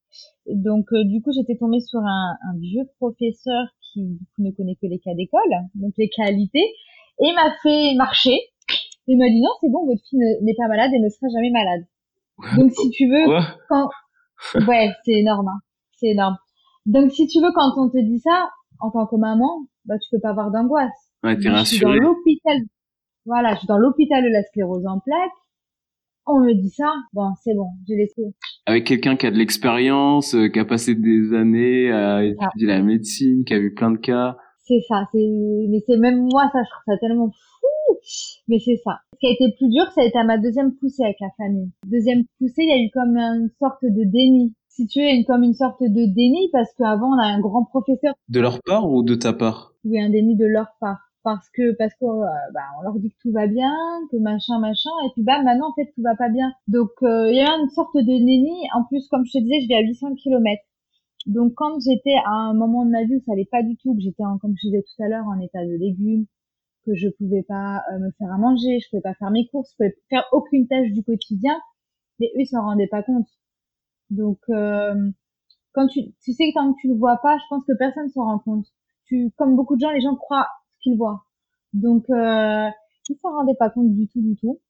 Speaker 3: donc euh, du coup, j'étais tombée sur un, un, vieux professeur qui ne connaît que les cas d'école, donc les qualités, et m'a fait marcher. Il m'a dit non, c'est bon, votre fille n'est pas malade et ne sera jamais malade. Donc si tu veux, quand ouais, c'est énorme, hein. c'est énorme. Donc si tu veux, quand on te dit ça, en tant que maman, bah tu peux pas avoir d'angoisse.
Speaker 2: Ouais, t'es rassurée.
Speaker 3: Je suis dans l'hôpital. Voilà, je suis dans l'hôpital de la sclérose en plaques on me dit ça, bon, c'est bon, j'ai laissé.
Speaker 2: Avec quelqu'un qui a de l'expérience, euh, qui a passé des années à étudier la médecine, qui a vu plein de cas.
Speaker 3: C'est ça, c'est, mais c'est même moi, ça, je trouve ça tellement fou. Mais c'est ça. Ce qui a été plus dur, ça a été à ma deuxième poussée avec la famille. Deuxième poussée, il y a eu comme une sorte de déni. Si tu es comme une sorte de déni, parce qu'avant, on a un grand professeur.
Speaker 2: De leur part ou de ta part?
Speaker 3: Oui, un déni de leur part parce que parce qu'on euh, bah, on leur dit que tout va bien, que machin machin, et puis bah maintenant en fait tout va pas bien. Donc euh, il y a une sorte de néni. En plus, comme je te disais, je vais à 800 km. Donc quand j'étais à un moment de ma vie où ça allait pas du tout, que j'étais comme je disais tout à l'heure en état de légumes, que je pouvais pas euh, me faire à manger, je pouvais pas faire mes courses, je pouvais faire aucune tâche du quotidien, mais eux ils s'en rendaient pas compte. Donc quand tu tu sais que tant que tu le vois pas, je pense que personne s'en rend compte. Tu comme beaucoup de gens, les gens croient qu'ils voient. Donc, euh, ils s'en rendaient pas compte du tout, du tout.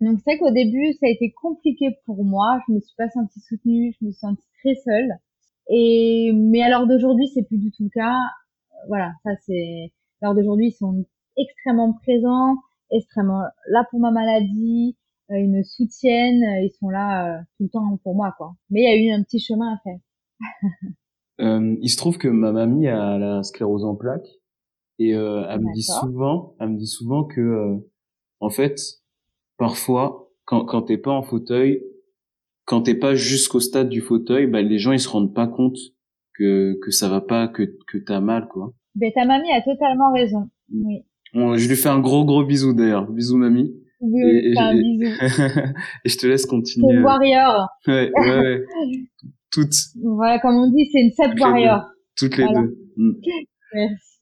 Speaker 3: Donc, c'est qu'au début, ça a été compliqué pour moi. Je me suis pas sentie soutenue, je me suis sentie très seule. Et, mais l'heure d'aujourd'hui, c'est plus du tout le cas. Voilà, ça c'est, l'heure d'aujourd'hui, ils sont extrêmement présents, extrêmement là pour ma maladie, euh, ils me soutiennent, ils sont là euh, tout le temps pour moi, quoi. Mais il y a eu un petit chemin à faire.
Speaker 2: euh, il se trouve que ma mamie a la sclérose en plaques et euh, elle me dit souvent, elle me dit souvent que, euh, en fait, parfois, quand quand t'es pas en fauteuil, quand t'es pas jusqu'au stade du fauteuil, bah les gens ils se rendent pas compte que que ça va pas, que que t'as mal quoi.
Speaker 3: Ben ta mamie a totalement raison. Oui.
Speaker 2: je lui fais un gros gros bisou d'ailleurs, bisou mamie.
Speaker 3: Oui, et, un bisou.
Speaker 2: et je te laisse continuer.
Speaker 3: C'est warrior.
Speaker 2: Ouais, ouais, ouais. Toutes.
Speaker 3: Voilà, comme on dit, c'est une set warrior.
Speaker 2: Toutes les deux. Mm.
Speaker 3: Merci.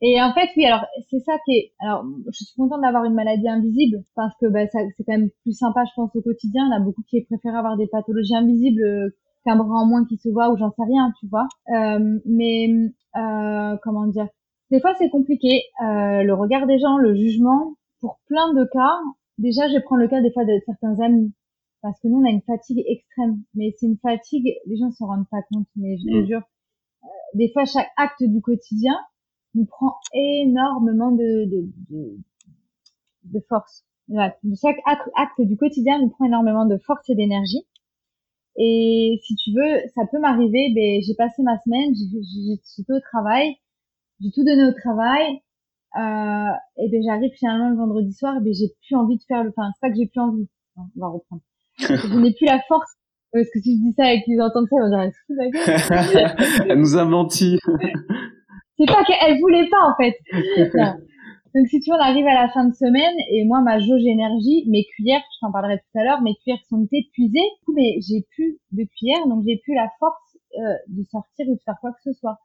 Speaker 3: Et en fait, oui, alors c'est ça qui est. Alors, je suis contente d'avoir une maladie invisible parce que bah, ça, c'est quand même plus sympa, je pense, au quotidien. Il y en a beaucoup qui préfèrent avoir des pathologies invisibles euh, qu'un bras en moins qui se voit ou j'en sais rien, tu vois. Euh, mais euh, comment dire? Des fois, c'est compliqué. Euh, le regard des gens, le jugement. Pour plein de cas, déjà, je prends le cas des fois de certains amis parce que nous, on a une fatigue extrême. Mais c'est une fatigue, les gens s'en rendent pas compte. Mais je te mmh. jure, euh, des fois, chaque acte du quotidien nous prend énormément de, de, de, de force. Chaque acte, du quotidien nous prend énormément de force et d'énergie. Et si tu veux, ça peut m'arriver, ben, j'ai passé ma semaine, j'ai tout au travail, j'ai tout donné au travail, euh, et ben j'arrive finalement le vendredi soir, et ben j'ai plus envie de faire le, enfin c'est pas que j'ai plus envie, on va reprendre. je n'ai plus la force, parce que si je dis ça et qu'ils entendent ça, ils vont
Speaker 2: dire, Elle nous a menti.
Speaker 3: C'est pas qu'elle voulait pas en fait. Donc si tu vois, on arrive à la fin de semaine et moi ma jauge énergie, mes cuillères, je t'en parlerai tout à l'heure, mes cuillères sont épuisées, mais j'ai plus de cuillères, donc j'ai plus la force euh, de sortir ou de faire quoi que ce soit.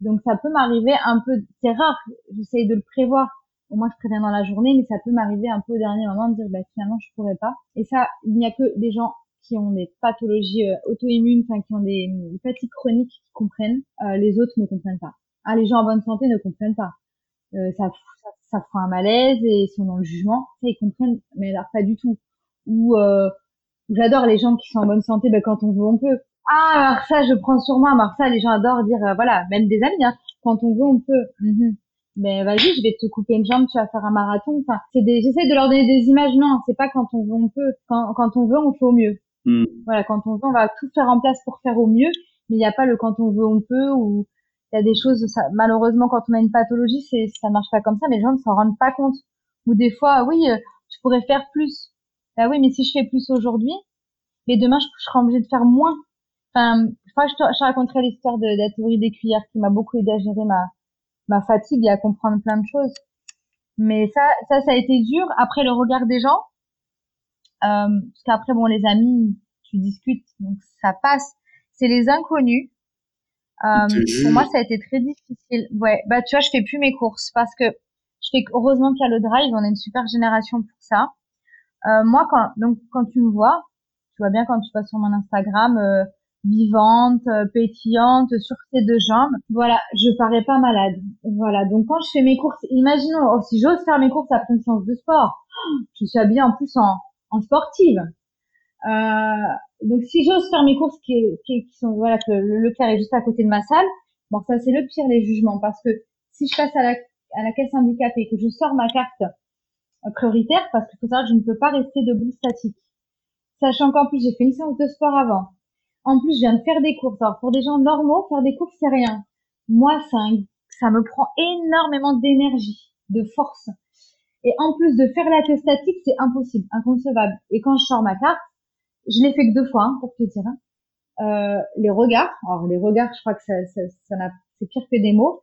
Speaker 3: Donc ça peut m'arriver un peu, c'est rare, j'essaye de le prévoir. Au moins je préviens dans la journée, mais ça peut m'arriver un peu au dernier moment de dire bah finalement je pourrais pas. Et ça, il n'y a que des gens qui ont des pathologies euh, auto-immunes, enfin qui ont des, des fatigues chroniques qui comprennent. Euh, les autres ne comprennent pas ah, les gens en bonne santé ne comprennent pas. Euh, ça, ça, ça un malaise et ils sont dans le jugement. Ça, ils comprennent, mais alors pas du tout. Ou euh, j'adore les gens qui sont en bonne santé, ben, quand on veut, on peut. Ah, alors ça, je prends sur moi. Alors ça, les gens adorent dire, euh, voilà, même des amis, hein, quand on veut, on peut. Mhm. Mais vas-y, je vais te couper une jambe, tu vas faire un marathon. Enfin, c'est des, j'essaie de leur donner des images. Non, c'est pas quand on veut, on peut. Quand, quand on veut, on fait au mieux. Mm. Voilà, quand on veut, on va tout faire en place pour faire au mieux. Mais il n'y a pas le quand on veut, on peut ou il y a des choses, ça, malheureusement, quand on a une pathologie, c'est, ça marche pas comme ça, mais les gens ne s'en rendent pas compte. Ou des fois, oui, je euh, pourrais faire plus. Bah oui, mais si je fais plus aujourd'hui, mais demain, je, serai obligée de faire moins. Enfin, je te, je raconterai l'histoire de, la théorie des cuillères qui m'a beaucoup aidé à gérer ma, ma fatigue et à comprendre plein de choses. Mais ça, ça, ça a été dur. Après, le regard des gens, euh, parce qu'après, bon, les amis, tu discutes, donc ça passe. C'est les inconnus euh, pour moi, ça a été très difficile. Ouais, bah tu vois, je fais plus mes courses parce que je fais heureusement qu'il y a le drive, on est une super génération pour ça. Euh, moi, quand donc quand tu me vois, tu vois bien quand tu passes sur mon Instagram, euh, vivante, euh, pétillante, sur tes deux jambes. Voilà, je parais pas malade. Voilà, donc quand je fais mes courses, imaginons, oh, si j'ose faire mes courses après une séance de sport, je suis habillée en plus en, en sportive. Euh, donc si j'ose faire mes courses qui, qui, qui sont voilà que le, le est juste à côté de ma salle, bon ça c'est le pire les jugements parce que si je passe à la, à la caisse handicapée et que je sors ma carte euh, prioritaire parce qu'il faut savoir que je ne peux pas rester debout statique. Sachant qu'en plus j'ai fait une séance de sport avant. En plus je viens de faire des courses. Alors pour des gens normaux faire des courses c'est rien. Moi ça ça me prend énormément d'énergie, de force. Et en plus de faire la statique c'est impossible, inconcevable. Et quand je sors ma carte je l'ai fait que deux fois, hein, pour te dire. Hein. Euh, les regards, alors les regards, je crois que ça, ça, ça c'est pire que des mots.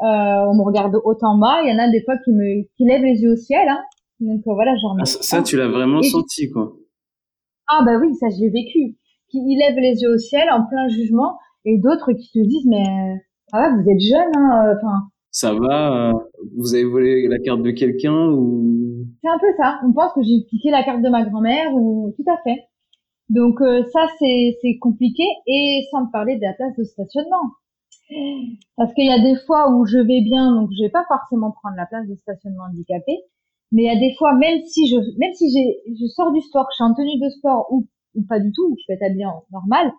Speaker 3: Euh, on me regarde haut en bas. Il y en a des fois qui me qui lèvent les yeux au ciel. Hein. Donc euh, voilà, genre.
Speaker 2: Ah, ça, tu l'as vraiment senti, quoi.
Speaker 3: Ah bah oui, ça je l'ai vécu. Qui lèvent les yeux au ciel en plein jugement, et d'autres qui te disent mais ah ouais, vous êtes jeune, hein. Enfin.
Speaker 2: Ça va. vous avez volé la carte de quelqu'un ou?
Speaker 3: C'est un peu ça. On pense que j'ai piqué la carte de ma grand-mère ou tout à fait. Donc euh, ça c'est c'est compliqué et sans parler de la place de stationnement. Parce qu'il y a des fois où je vais bien, donc je vais pas forcément prendre la place de stationnement handicapé, mais il y a des fois, même si je, même si j'ai, je sors du sport, que je suis en tenue de sport ou, ou pas du tout, je vais être habillée en normal,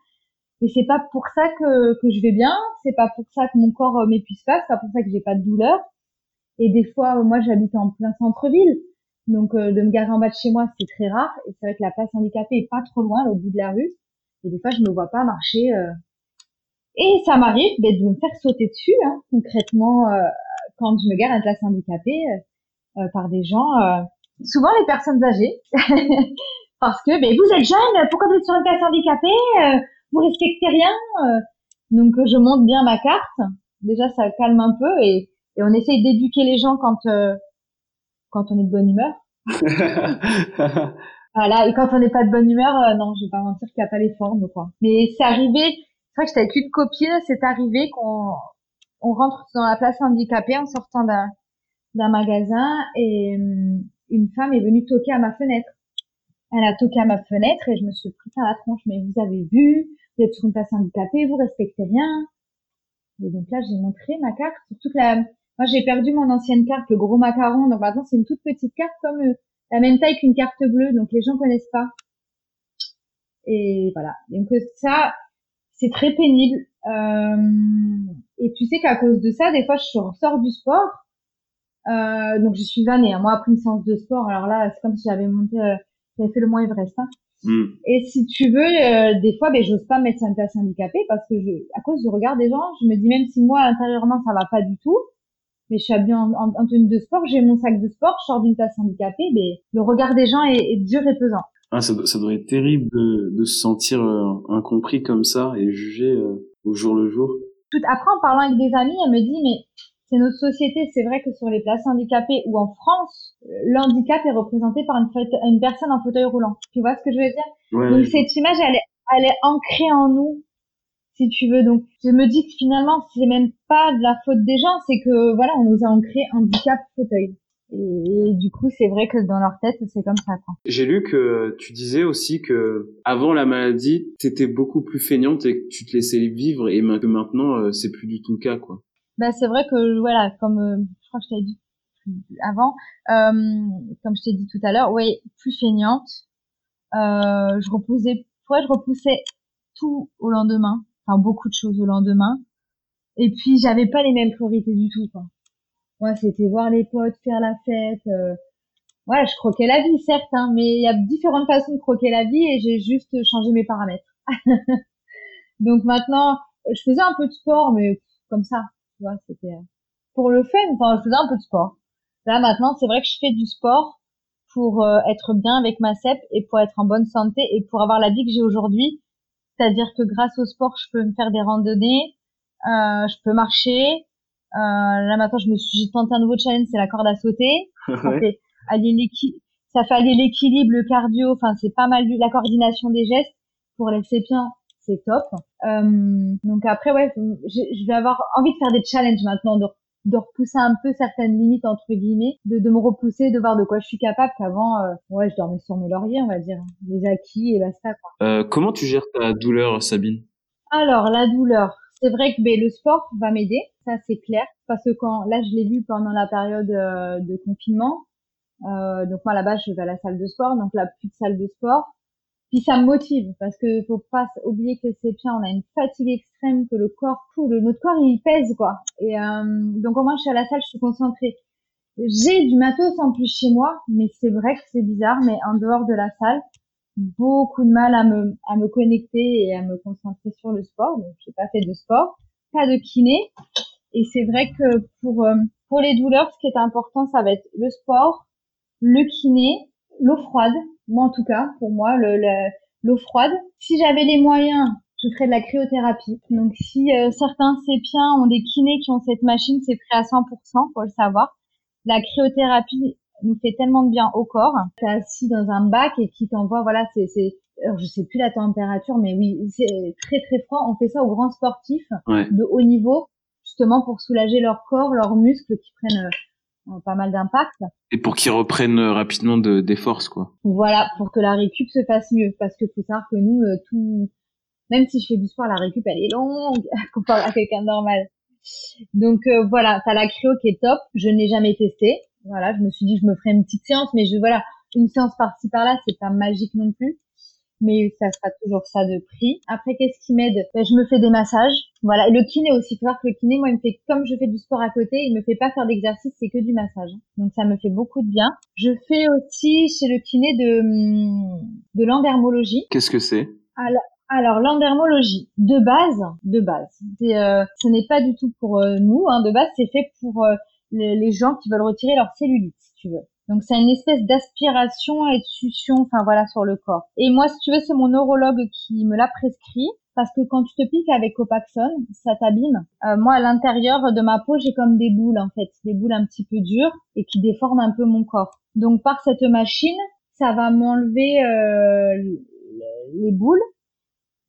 Speaker 3: mais c'est pas pour ça que, je vais bien, c'est pas pour ça que mon corps euh, m'épuise pas, c'est pas pour ça que j'ai pas de douleur. Et des fois, moi, j'habite en plein centre-ville, donc euh, de me garer en bas de chez moi, c'est très rare. Et c'est vrai que la place handicapée est pas trop loin, au bout de la rue. Et des fois, je me vois pas marcher. Euh. Et ça m'arrive ben, de me faire sauter dessus, hein, concrètement, euh, quand je me gare à une place handicapée par des gens, souvent les personnes âgées, parce que ben, vous êtes jeune, pourquoi vous êtes sur une place handicapée Vous respectez rien Donc je monte bien ma carte. Déjà, ça calme un peu et, et on essaye d'éduquer les gens quand quand on est de bonne humeur. voilà, et quand on n'est pas de bonne humeur, euh, non, je vais pas mentir qu'il n'y a pas les formes, quoi. Mais c'est arrivé, c'est vrai que j'étais avec une copine, c'est arrivé qu'on on rentre dans la place handicapée en sortant d'un d'un magasin et hum, une femme est venue toquer à ma fenêtre. Elle a toqué à ma fenêtre et je me suis pris à la tronche. Mais vous avez vu, vous êtes sur une place handicapée, vous respectez rien. Et donc là, j'ai montré ma carte, surtout que la, moi, j'ai perdu mon ancienne carte, le gros macaron. Donc maintenant, c'est une toute petite carte comme euh, la même taille qu'une carte bleue. Donc les gens connaissent pas. Et voilà. Donc ça, c'est très pénible. Euh, et tu sais qu'à cause de ça, des fois, je ressors du sport. Euh, donc je suis vannée. Hein. Moi, après une séance de sport, alors là, c'est comme si j'avais monté, fait le Mont Everest. Hein. Mm. Et si tu veux, des fois, ben, j'ose pas mettre place handicapée parce que je, à cause du regard des gens, je me dis même si moi intérieurement ça va pas du tout, mais je suis habillée en, en, tenue de sport, j'ai mon sac de sport, je sors d'une place handicapée, mais le regard des gens est, dur et pesant.
Speaker 2: Ah, ça, ça doit être terrible de, de se sentir euh, incompris comme ça et jugé euh, au jour le jour.
Speaker 3: Tout, après, en parlant avec des amis, elle me dit, mais c'est notre société, c'est vrai que sur les places handicapées ou en France, l'handicap est représenté par une, une, personne en fauteuil roulant. Tu vois ce que je veux dire? Donc cette image, elle est, elle est ancrée en nous si tu veux. Donc, je me dis que finalement, c'est même pas de la faute des gens, c'est que voilà, on nous a ancré handicap fauteuil. Et, du coup, c'est vrai que dans leur tête, c'est comme ça.
Speaker 2: J'ai lu que tu disais aussi que avant la maladie, t'étais beaucoup plus feignante et que tu te laissais vivre, et que maintenant, euh, c'est plus du tout le cas, quoi.
Speaker 3: Bah, c'est vrai que voilà, comme euh, je crois que je t'avais dit avant, euh, comme je t'ai dit tout à l'heure, oui, plus feignante. je reposais, ouais, je repoussais tout au lendemain enfin beaucoup de choses au lendemain. Et puis j'avais pas les mêmes priorités du tout quoi. Moi c'était voir les potes, faire la fête. Euh... Ouais, je croquais la vie certes, hein, mais il y a différentes façons de croquer la vie et j'ai juste changé mes paramètres. Donc maintenant, je faisais un peu de sport, mais comme ça, tu vois, c'était euh, pour le fun. Enfin, je faisais un peu de sport. Là maintenant, c'est vrai que je fais du sport pour euh, être bien avec ma CEP et pour être en bonne santé et pour avoir la vie que j'ai aujourd'hui c'est-à-dire que grâce au sport, je peux me faire des randonnées, euh, je peux marcher. Euh, là maintenant, je me suis j'ai tenté un nouveau challenge, c'est la corde à sauter. Ça fait allier ça fait allier l'équilibre, le cardio. Enfin, c'est pas mal la coordination des gestes pour les sépiens, c'est top. Euh, donc après, ouais, je vais avoir envie de faire des challenges maintenant, de de repousser un peu certaines limites entre guillemets, de, de me repousser, de voir de quoi je suis capable qu'avant, euh, ouais, je dormais sur mes lauriers, on va dire, les acquis et basta. Quoi.
Speaker 2: Euh, comment tu gères ta douleur, Sabine?
Speaker 3: Alors la douleur, c'est vrai que ben, le sport va m'aider, ça c'est clair, parce que quand là je l'ai vu pendant la période euh, de confinement, donc moi là-bas je vais à la salle de sport, donc là plus de salle de sport, puis ça me motive parce que faut pas oublier que c'est bien, on a une fatigue extrême, que le corps, tout, le, notre corps il pèse quoi. Et euh, donc au moins je suis à la salle, je suis concentrée. J'ai du matos en plus chez moi, mais c'est vrai que c'est bizarre, mais en dehors de la salle, beaucoup de mal à me à me connecter et à me concentrer sur le sport. Donc j'ai pas fait de sport, pas de kiné. Et c'est vrai que pour euh, pour les douleurs, ce qui est important, ça va être le sport, le kiné, l'eau froide moi en tout cas, pour moi, l'eau froide. Si j'avais les moyens, je ferai de la cryothérapie. Donc si euh, certains sépiens ont des kinés qui ont cette machine, c'est prêt à 100%, faut le savoir. La cryothérapie nous fait tellement de bien au corps. T'es assis dans un bac et qui t'envoie, voilà, c'est, c'est, je sais plus la température, mais oui, c'est très très froid. On fait ça aux grands sportifs de haut niveau, justement pour soulager leur corps, leurs muscles qui prennent euh, pas mal d'impact.
Speaker 2: Et pour qu'ils reprennent euh, rapidement de, des forces, quoi.
Speaker 3: Voilà, pour que la récup se fasse mieux, parce que faut savoir que nous, euh, tout, même si je fais du sport, la récup elle est longue comparé à quelqu'un de normal. Donc voilà, t'as la cryo qui est top. Je n'ai jamais testé. Voilà, je me suis dit je me ferai une petite séance, mais je voilà, une séance par-ci par-là, c'est pas magique non plus mais ça sera toujours ça de prix. Après, qu'est-ce qui m'aide? Ben, Je me fais des massages. Voilà, et le kiné aussi. Il faut voir que le kiné, moi, il me fait comme je fais du sport à côté, il me fait pas faire d'exercice, c'est que du massage. Donc ça me fait beaucoup de bien. Je fais aussi chez le kiné de hum, de l'endermologie.
Speaker 2: Qu'est-ce que c'est?
Speaker 3: Alors, alors l'endermologie, de base, de base, euh, ce n'est pas du tout pour euh, nous. Hein, de base, c'est fait pour euh, les, les gens qui veulent retirer leur cellulite, si tu veux. Donc c'est une espèce d'aspiration et de succion, enfin voilà, sur le corps. Et moi, si tu veux, c'est mon neurologue qui me l'a prescrit. Parce que quand tu te piques avec Copaxone, ça t'abîme. Euh, moi, à l'intérieur de ma peau, j'ai comme des boules, en fait. Des boules un petit peu dures et qui déforment un peu mon corps. Donc, par cette machine, ça va m'enlever euh, les boules.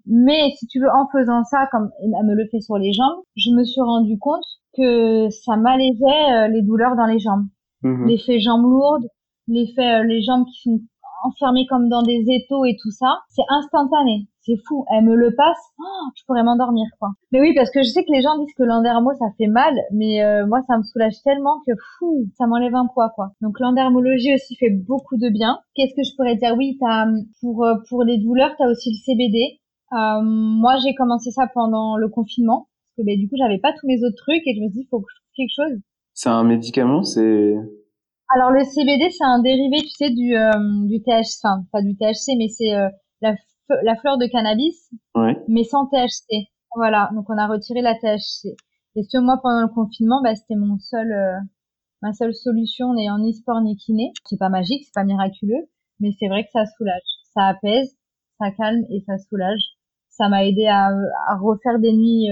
Speaker 3: Mais si tu veux, en faisant ça, comme elle me le fait sur les jambes, je me suis rendu compte que ça m'allégeait euh, les douleurs dans les jambes. Mhm. l'effet jambes lourdes, l'effet euh, les jambes qui sont enfermées comme dans des étaux et tout ça, c'est instantané. C'est fou. Elle me le passe, oh, je pourrais m'endormir quoi. Mais oui, parce que je sais que les gens disent que l'endermo ça fait mal, mais euh, moi ça me soulage tellement que fou, ça m'enlève un poids quoi. Donc l'endermologie aussi fait beaucoup de bien. Qu'est-ce que je pourrais dire? Oui, t'as pour euh, pour les douleurs, t'as aussi le CBD. Euh, moi j'ai commencé ça pendant le confinement parce que ben, du coup j'avais pas tous mes autres trucs et je me suis dit faut que je trouve quelque chose
Speaker 2: c'est un médicament, c'est.
Speaker 3: Alors le CBD, c'est un dérivé, tu sais, du euh, du THC, enfin pas du THC, mais c'est euh, la, la fleur de cannabis, mais sans THC. Voilà, donc on a retiré la THC. Et ce moi pendant le confinement, bah, c'était mon seul, euh, ma seule solution n'ayant ni sport ni kiné. C'est pas magique, c'est pas miraculeux, mais c'est vrai que ça soulage, ça apaise, ça calme et ça soulage. Ça m'a aidé à, à refaire des nuits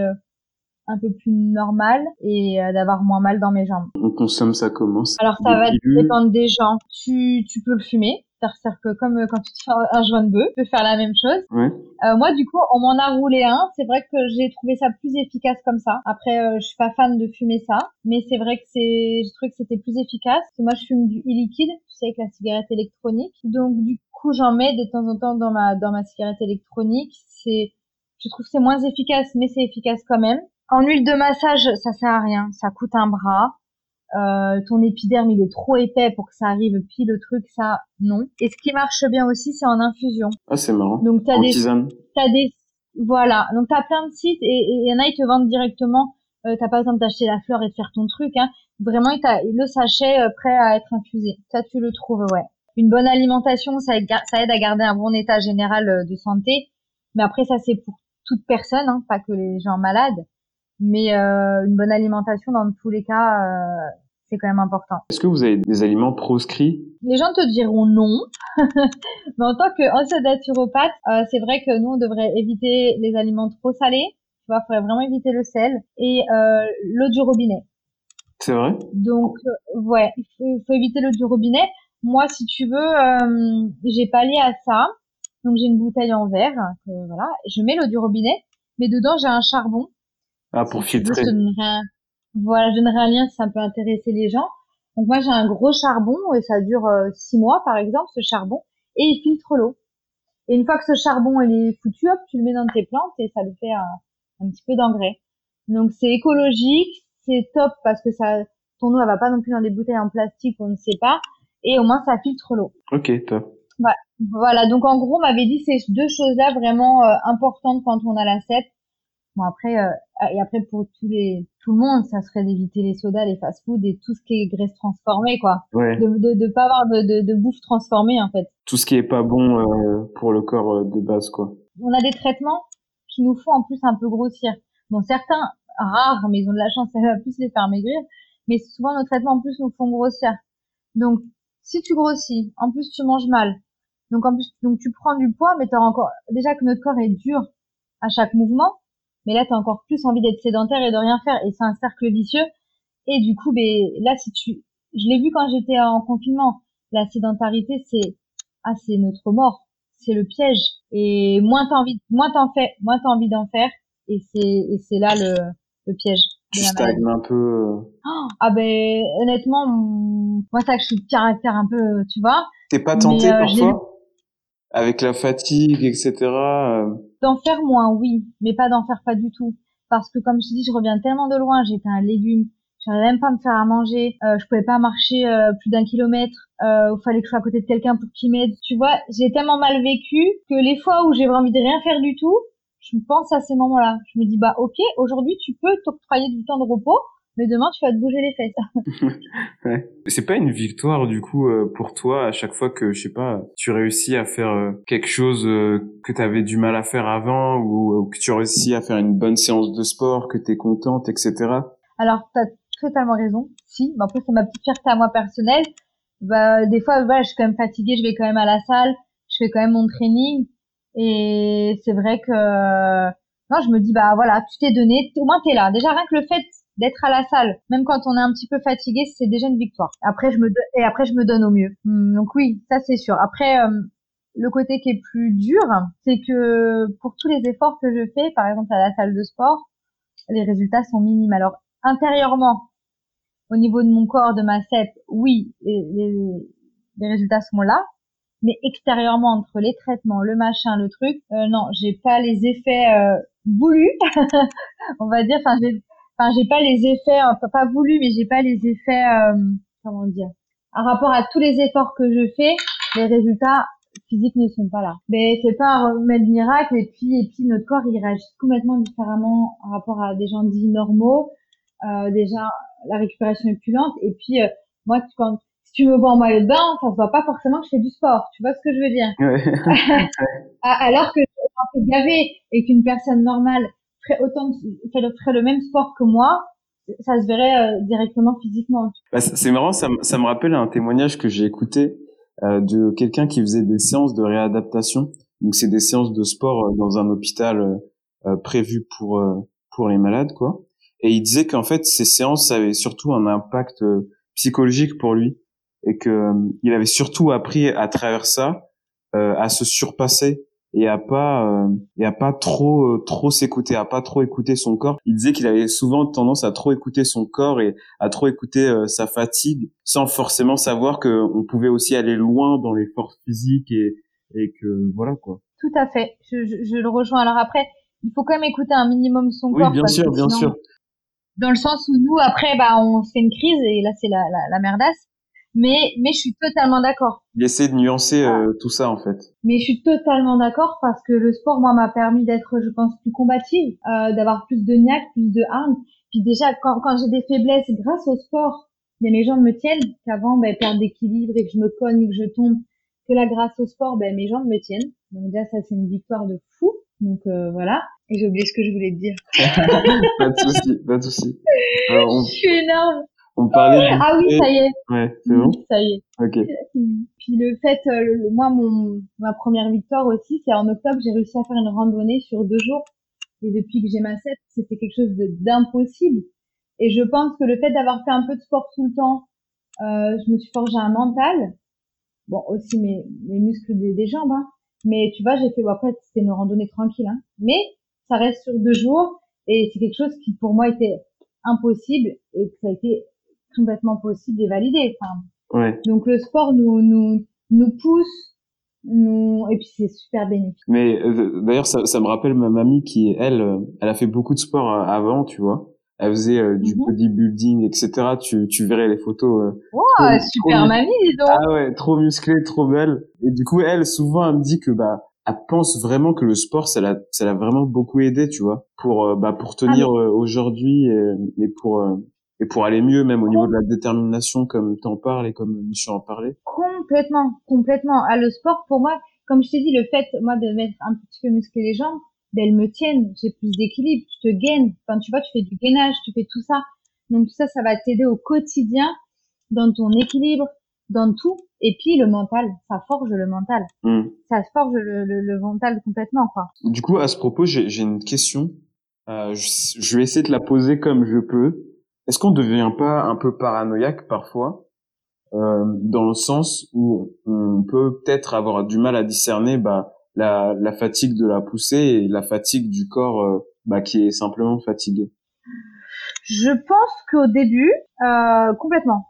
Speaker 3: un peu plus normal et euh, d'avoir moins mal dans mes jambes.
Speaker 2: On consomme ça comment
Speaker 3: Alors ça va dépendre des gens. Tu, tu peux le fumer. C'est-à-dire que comme euh, quand tu te fais un joint de bœuf, tu peux faire la même chose.
Speaker 2: Ouais.
Speaker 3: Euh, moi, du coup, on m'en a roulé un. C'est vrai que j'ai trouvé ça plus efficace comme ça. Après, euh, je suis pas fan de fumer ça, mais c'est vrai que c'est, je trouvé que c'était plus efficace. Parce que moi, je fume du e-liquide, tu sais, avec la cigarette électronique. Donc, du coup, j'en mets de temps en temps dans ma dans ma cigarette électronique. C'est, je trouve que c'est moins efficace, mais c'est efficace quand même. En huile de massage, ça sert à rien, ça coûte un bras. Euh, ton épiderme il est trop épais pour que ça arrive pile le truc, ça non. Et ce qui marche bien aussi, c'est en infusion.
Speaker 2: Ah c'est marrant.
Speaker 3: Donc t'as des, t'as des, voilà. Donc t'as plein de sites et il y en a ils te vendent directement. Euh, t'as pas besoin d'acheter la fleur et de faire ton truc. Hein. Vraiment, il le sachet euh, prêt à être infusé. Ça tu le trouves, ouais. Une bonne alimentation, ça, ça aide à garder un bon état général euh, de santé. Mais après ça c'est pour toute personne, hein, pas que les gens malades mais euh, une bonne alimentation dans tous les cas euh, c'est quand même important.
Speaker 2: Est-ce que vous avez des aliments proscrits?
Speaker 3: Les gens te diront non, mais en tant qu'ancien naturopathe, euh, c'est vrai que nous on devrait éviter les aliments trop salés. Tu vois, faudrait vraiment éviter le sel et euh, l'eau du robinet.
Speaker 2: C'est vrai?
Speaker 3: Donc euh, ouais, il faut, faut, éviter l'eau du robinet. Moi, si tu veux, j'ai pallié à ça. Donc j'ai une bouteille en verre, voilà, je mets l'eau du robinet, mais dedans j'ai un charbon
Speaker 2: ah, pour filtrer.
Speaker 3: voilà, je donnerai un lien si ça peut intéresser les gens. Donc moi j'ai un gros charbon et ça dure euh, six mois par exemple ce charbon et il filtre l'eau. Et une fois que ce charbon il est foutu, hop, tu le mets dans tes plantes et ça le fait un, un petit peu d'engrais. Donc c'est écologique, c'est top parce que ça, ton eau elle va pas non plus dans des bouteilles en plastique on ne sait pas et au moins ça filtre l'eau.
Speaker 2: Ok, top.
Speaker 3: Voilà, donc en gros on m'avait dit ces deux choses là vraiment euh, importantes quand on a la CEP Bon après euh, et après pour tous les tout le monde, ça serait d'éviter les sodas, les fast-food et tout ce qui est graisse transformée quoi.
Speaker 2: Ouais.
Speaker 3: De, de de pas avoir de, de, de bouffe transformée en fait.
Speaker 2: Tout ce qui est pas bon euh, pour le corps euh, de base quoi.
Speaker 3: On a des traitements qui nous font en plus un peu grossir. Bon certains rares mais ils ont de la chance, ça va plus les faire maigrir, mais souvent nos traitements en plus nous font grossir. Donc si tu grossis, en plus tu manges mal. Donc en plus donc tu prends du poids mais tu encore déjà que notre corps est dur à chaque mouvement. Mais là, tu as encore plus envie d'être sédentaire et de rien faire. Et c'est un cercle vicieux. Et du coup, ben, là, si tu, je l'ai vu quand j'étais en confinement, la sédentarité, c'est, ah, c'est notre mort. C'est le piège. Et moins t'as envie, moins t'en fais, moins t'as envie d'en faire. Et c'est, et c'est là le, le piège.
Speaker 2: Tu stagnes un peu. Euh.
Speaker 3: Oh, ah ben, honnêtement, moi, ça que je suis de caractère un peu, tu vois.
Speaker 2: T'es pas tenté euh, parfois? Avec la fatigue, etc. Euh.
Speaker 3: D'en faire moins, oui, mais pas d'en faire pas du tout. Parce que comme je te dis, je reviens tellement de loin, j'étais un légume, j'arrivais même pas à me faire à manger, euh, je pouvais pas marcher euh, plus d'un kilomètre, euh, il fallait que je sois à côté de quelqu'un pour qu'il m'aide. Tu vois, j'ai tellement mal vécu que les fois où j'ai envie de rien faire du tout, je pense à ces moments-là. Je me dis bah ok, aujourd'hui tu peux t'octroyer du temps de repos, mais demain tu vas te bouger les fesses.
Speaker 2: ouais. C'est pas une victoire du coup euh, pour toi à chaque fois que je sais pas, tu réussis à faire euh, quelque chose euh, que tu avais du mal à faire avant ou, que tu réussis à faire une bonne séance de sport, que tu es contente, etc.
Speaker 3: Alors tu as totalement raison. Si, mais après c'est ma petite fierté à moi personnelle. Bah des fois voilà, je suis quand même fatiguée, je vais quand même à la salle, je fais quand même mon training et c'est vrai que non, je me dis bah voilà, tu t'es donné, au moins t'es là. Déjà rien que le fait d'être à la salle, même quand on est un petit peu fatigué, c'est déjà une victoire. Après, je me et après je me donne au mieux. Hmm, donc oui, ça c'est sûr. Après, euh, le côté qui est plus dur, c'est que pour tous les efforts que je fais, par exemple à la salle de sport, les résultats sont minimes. Alors intérieurement, au niveau de mon corps, de ma CEP, oui, les, les, résultats sont là. Mais extérieurement, entre les traitements, le machin, le truc, euh, non, j'ai pas les effets euh, voulus, on va dire. Enfin, j'ai enfin j'ai pas les effets euh, pas voulu mais j'ai pas les effets euh, comment dire en rapport à tous les efforts que je fais les résultats physiques ne sont pas là. Mais c'est pas un remède miracle et puis et puis notre corps il réagit complètement différemment en rapport à des gens dits normaux. Euh, déjà la récupération est plus lente et puis euh, moi quand si tu me vois en maillot de bain ça se voit pas forcément que je fais du sport tu vois ce que je veux dire? Ouais. alors que je suis gavé et qu'une personne normale ferait autant ferait le même sport que moi, ça se verrait euh, directement physiquement.
Speaker 2: Bah, c'est marrant, ça, ça, me rappelle un témoignage que j'ai écouté euh, de quelqu'un qui faisait des séances de réadaptation. Donc c'est des séances de sport euh, dans un hôpital euh, prévu pour pour les malades, quoi. Et il disait qu'en fait ces séances avaient surtout un impact psychologique pour lui et que il avait surtout appris à travers ça à se surpasser et à pas euh, et à pas trop euh, trop s'écouter, à pas trop écouter son corps. Il disait qu'il avait souvent tendance à trop écouter son corps et à trop écouter euh, sa fatigue, sans forcément savoir que on pouvait aussi aller loin dans les forces physiques et et que voilà quoi.
Speaker 3: Tout à fait, je, je, je le rejoins. Alors après, il faut quand même écouter un minimum son corps.
Speaker 2: Oui, bien sûr, bien sûr.
Speaker 3: Dans le sens où nous après, bah, on fait une crise et là c'est la, la, la merdasse mais mais je suis totalement d'accord.
Speaker 2: Il essaie de nuancer euh, tout ça en fait.
Speaker 3: Mais je suis totalement d'accord parce que le sport moi m'a permis d'être je pense plus combative, euh, d'avoir plus de niaque, plus de hargne. Puis déjà quand quand j'ai des faiblesses grâce au sport, mais mes jambes me tiennent qu'avant ben perdre d'équilibre et que je me cogne et que je tombe que là grâce au sport ben mes jambes me tiennent. Donc déjà ça c'est une victoire de fou. Donc euh, voilà. Et j'ai oublié ce que je voulais te dire.
Speaker 2: pas de souci, pas de souci.
Speaker 3: Je suis énorme.
Speaker 2: On parlait
Speaker 3: ah oui, ça y est.
Speaker 2: Ouais, c'est bon.
Speaker 3: Ça y est.
Speaker 2: Ok.
Speaker 3: Puis le fait, euh, moi, mon ma première victoire aussi, c'est en octobre, j'ai réussi à faire une randonnée sur deux jours. Et depuis que j'ai ma CEP, c'était quelque chose d'impossible. Et je pense que le fait d'avoir fait un peu de sport tout le temps, euh, je me suis forgé un mental. Bon, aussi mes, mes muscles des, jambes, hein. Mais tu vois, j'ai fait, bon, après, c'était une randonnée tranquille, hein. Mais ça reste sur deux jours. Et c'est quelque chose qui, pour moi, était impossible et que ça a été complètement possible et validé. Enfin,
Speaker 2: ouais.
Speaker 3: Donc le sport nous nous nous pousse, nous et puis c'est super bénéfique.
Speaker 2: Mais euh, d'ailleurs ça, ça me rappelle ma mamie qui elle euh, elle a fait beaucoup de sport euh, avant, tu vois. Elle faisait du mm-hmm. bodybuilding, etc. Tu, tu verrais les photos.
Speaker 3: oh, super mamie, dis donc.
Speaker 2: Ah ouais, trop musclée, trop belle. Et du coup, elle, souvent, elle me dit que bah, elle pense vraiment que le sport, ça l'a, ça l'a vraiment beaucoup aidé, tu vois, pour bah pour ah, tenir aujourd'hui et, et, pour et pour aller mieux même au niveau de la détermination comme t'en parles et comme Monsieur en parlait
Speaker 3: Complètement, complètement. Ah, le sport pour moi, comme je t'ai dit, le fait moi de mettre un petit peu muscler les jambes, ben, elles me tiennent, j'ai plus d'équilibre, tu te gaines, enfin tu vois, tu fais du gainage, tu fais tout ça. Donc tout ça, ça va t'aider au quotidien dans ton équilibre, dans tout. Et puis le mental, ça forge le mental. Hmm. Ça forge le, le, le, mental complètement, quoi.
Speaker 2: Du coup, à ce propos, j'ai une question. Euh, je, je, vais essayer de la poser comme je peux. Est-ce qu'on devient pas un peu paranoïaque parfois, euh, dans le sens où on peut peut-être avoir du mal à discerner bah, la, la fatigue de la poussée et la fatigue du corps euh, bah, qui est simplement fatigué
Speaker 3: Je pense qu'au début, euh, complètement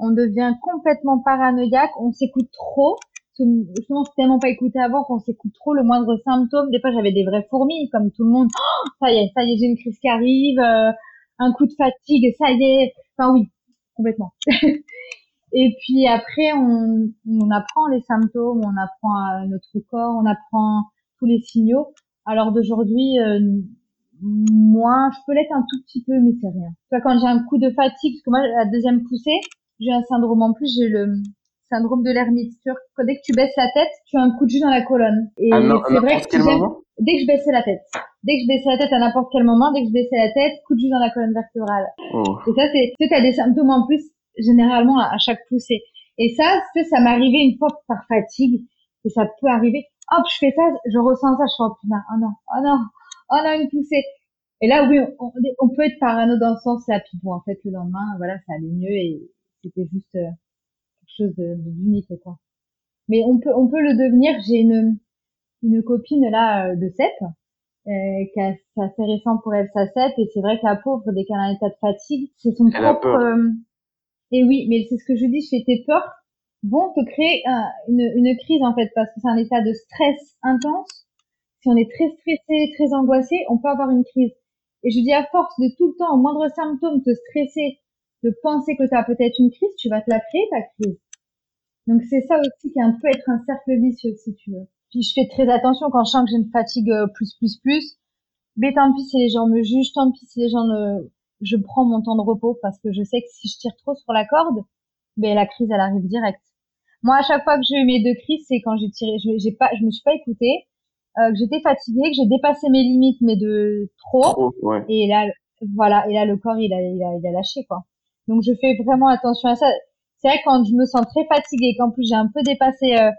Speaker 3: on devient complètement paranoïaque, on s'écoute trop. Justement, c'est tellement pas écouté avant qu'on s'écoute trop le moindre symptôme. Des fois, j'avais des vraies fourmis, comme tout le monde. Oh, ça y est, ça y est, j'ai une crise qui arrive, euh, un coup de fatigue, ça y est. Enfin oui, complètement. Et puis après, on, on apprend les symptômes, on apprend notre corps, on apprend tous les signaux. Alors d'aujourd'hui, euh, moi, je peux l'être un tout petit peu, mais c'est rien. Vois, quand j'ai un coup de fatigue, parce que moi, la deuxième poussée, j'ai un syndrome en plus, j'ai le syndrome de l'ermite Dès que tu baisses la tête, tu as un coup de jus dans la colonne.
Speaker 2: Et ah c'est vrai que
Speaker 3: dès que je baissais la tête, dès que je baissais la tête à n'importe quel moment, dès que je baissais la tête, coup de jus dans la colonne vertébrale. Oh. Et ça, c'est, tu as des symptômes en plus généralement à, chaque poussée. Et ça, ça m'est arrivé une fois par fatigue, et ça peut arriver. Hop, je fais ça, je ressens ça, je fais oh putain, oh non, oh non, oh non, une poussée. Et là, oui, on, on peut être parano dans ce sens-là, puis bon, en fait, le lendemain, voilà, ça allait mieux et c'était juste euh, chose d'unique quoi. Mais on peut on peut le devenir. J'ai une une copine là euh, de CEP euh, qui a, c'est assez récent pour elle sa CEP et c'est vrai que la pauvre dès qu'elle a un état de fatigue, c'est son propre. Euh, et oui, mais c'est ce que je dis, fais tes peurs vont te créer une, une crise en fait parce que c'est un état de stress intense. Si on est très stressé, très angoissé, on peut avoir une crise. Et je dis à force de tout le temps, au moindre symptôme, te stresser, de penser que tu as peut-être une crise, tu vas te la créer ta crise. Donc c'est ça aussi qui est un peu être un cercle vicieux si tu veux. Puis je fais très attention quand je sens que j'ai une fatigue euh, plus plus plus. Mais tant pis si les gens me jugent, tant pis si les gens ne, je prends mon temps de repos parce que je sais que si je tire trop sur la corde, ben la crise elle arrive direct. Moi à chaque fois que j'ai eu mes deux crises, c'est quand j'ai tiré, je, j'ai pas, je me suis pas écoutée, euh, que j'étais fatiguée, que j'ai dépassé mes limites mais de trop.
Speaker 2: ouais.
Speaker 3: Et là voilà, et là le corps il a, il a, il a lâché quoi. Donc je fais vraiment attention à ça. C'est vrai quand je me sens très fatiguée, qu'en plus j'ai un peu dépassé, euh,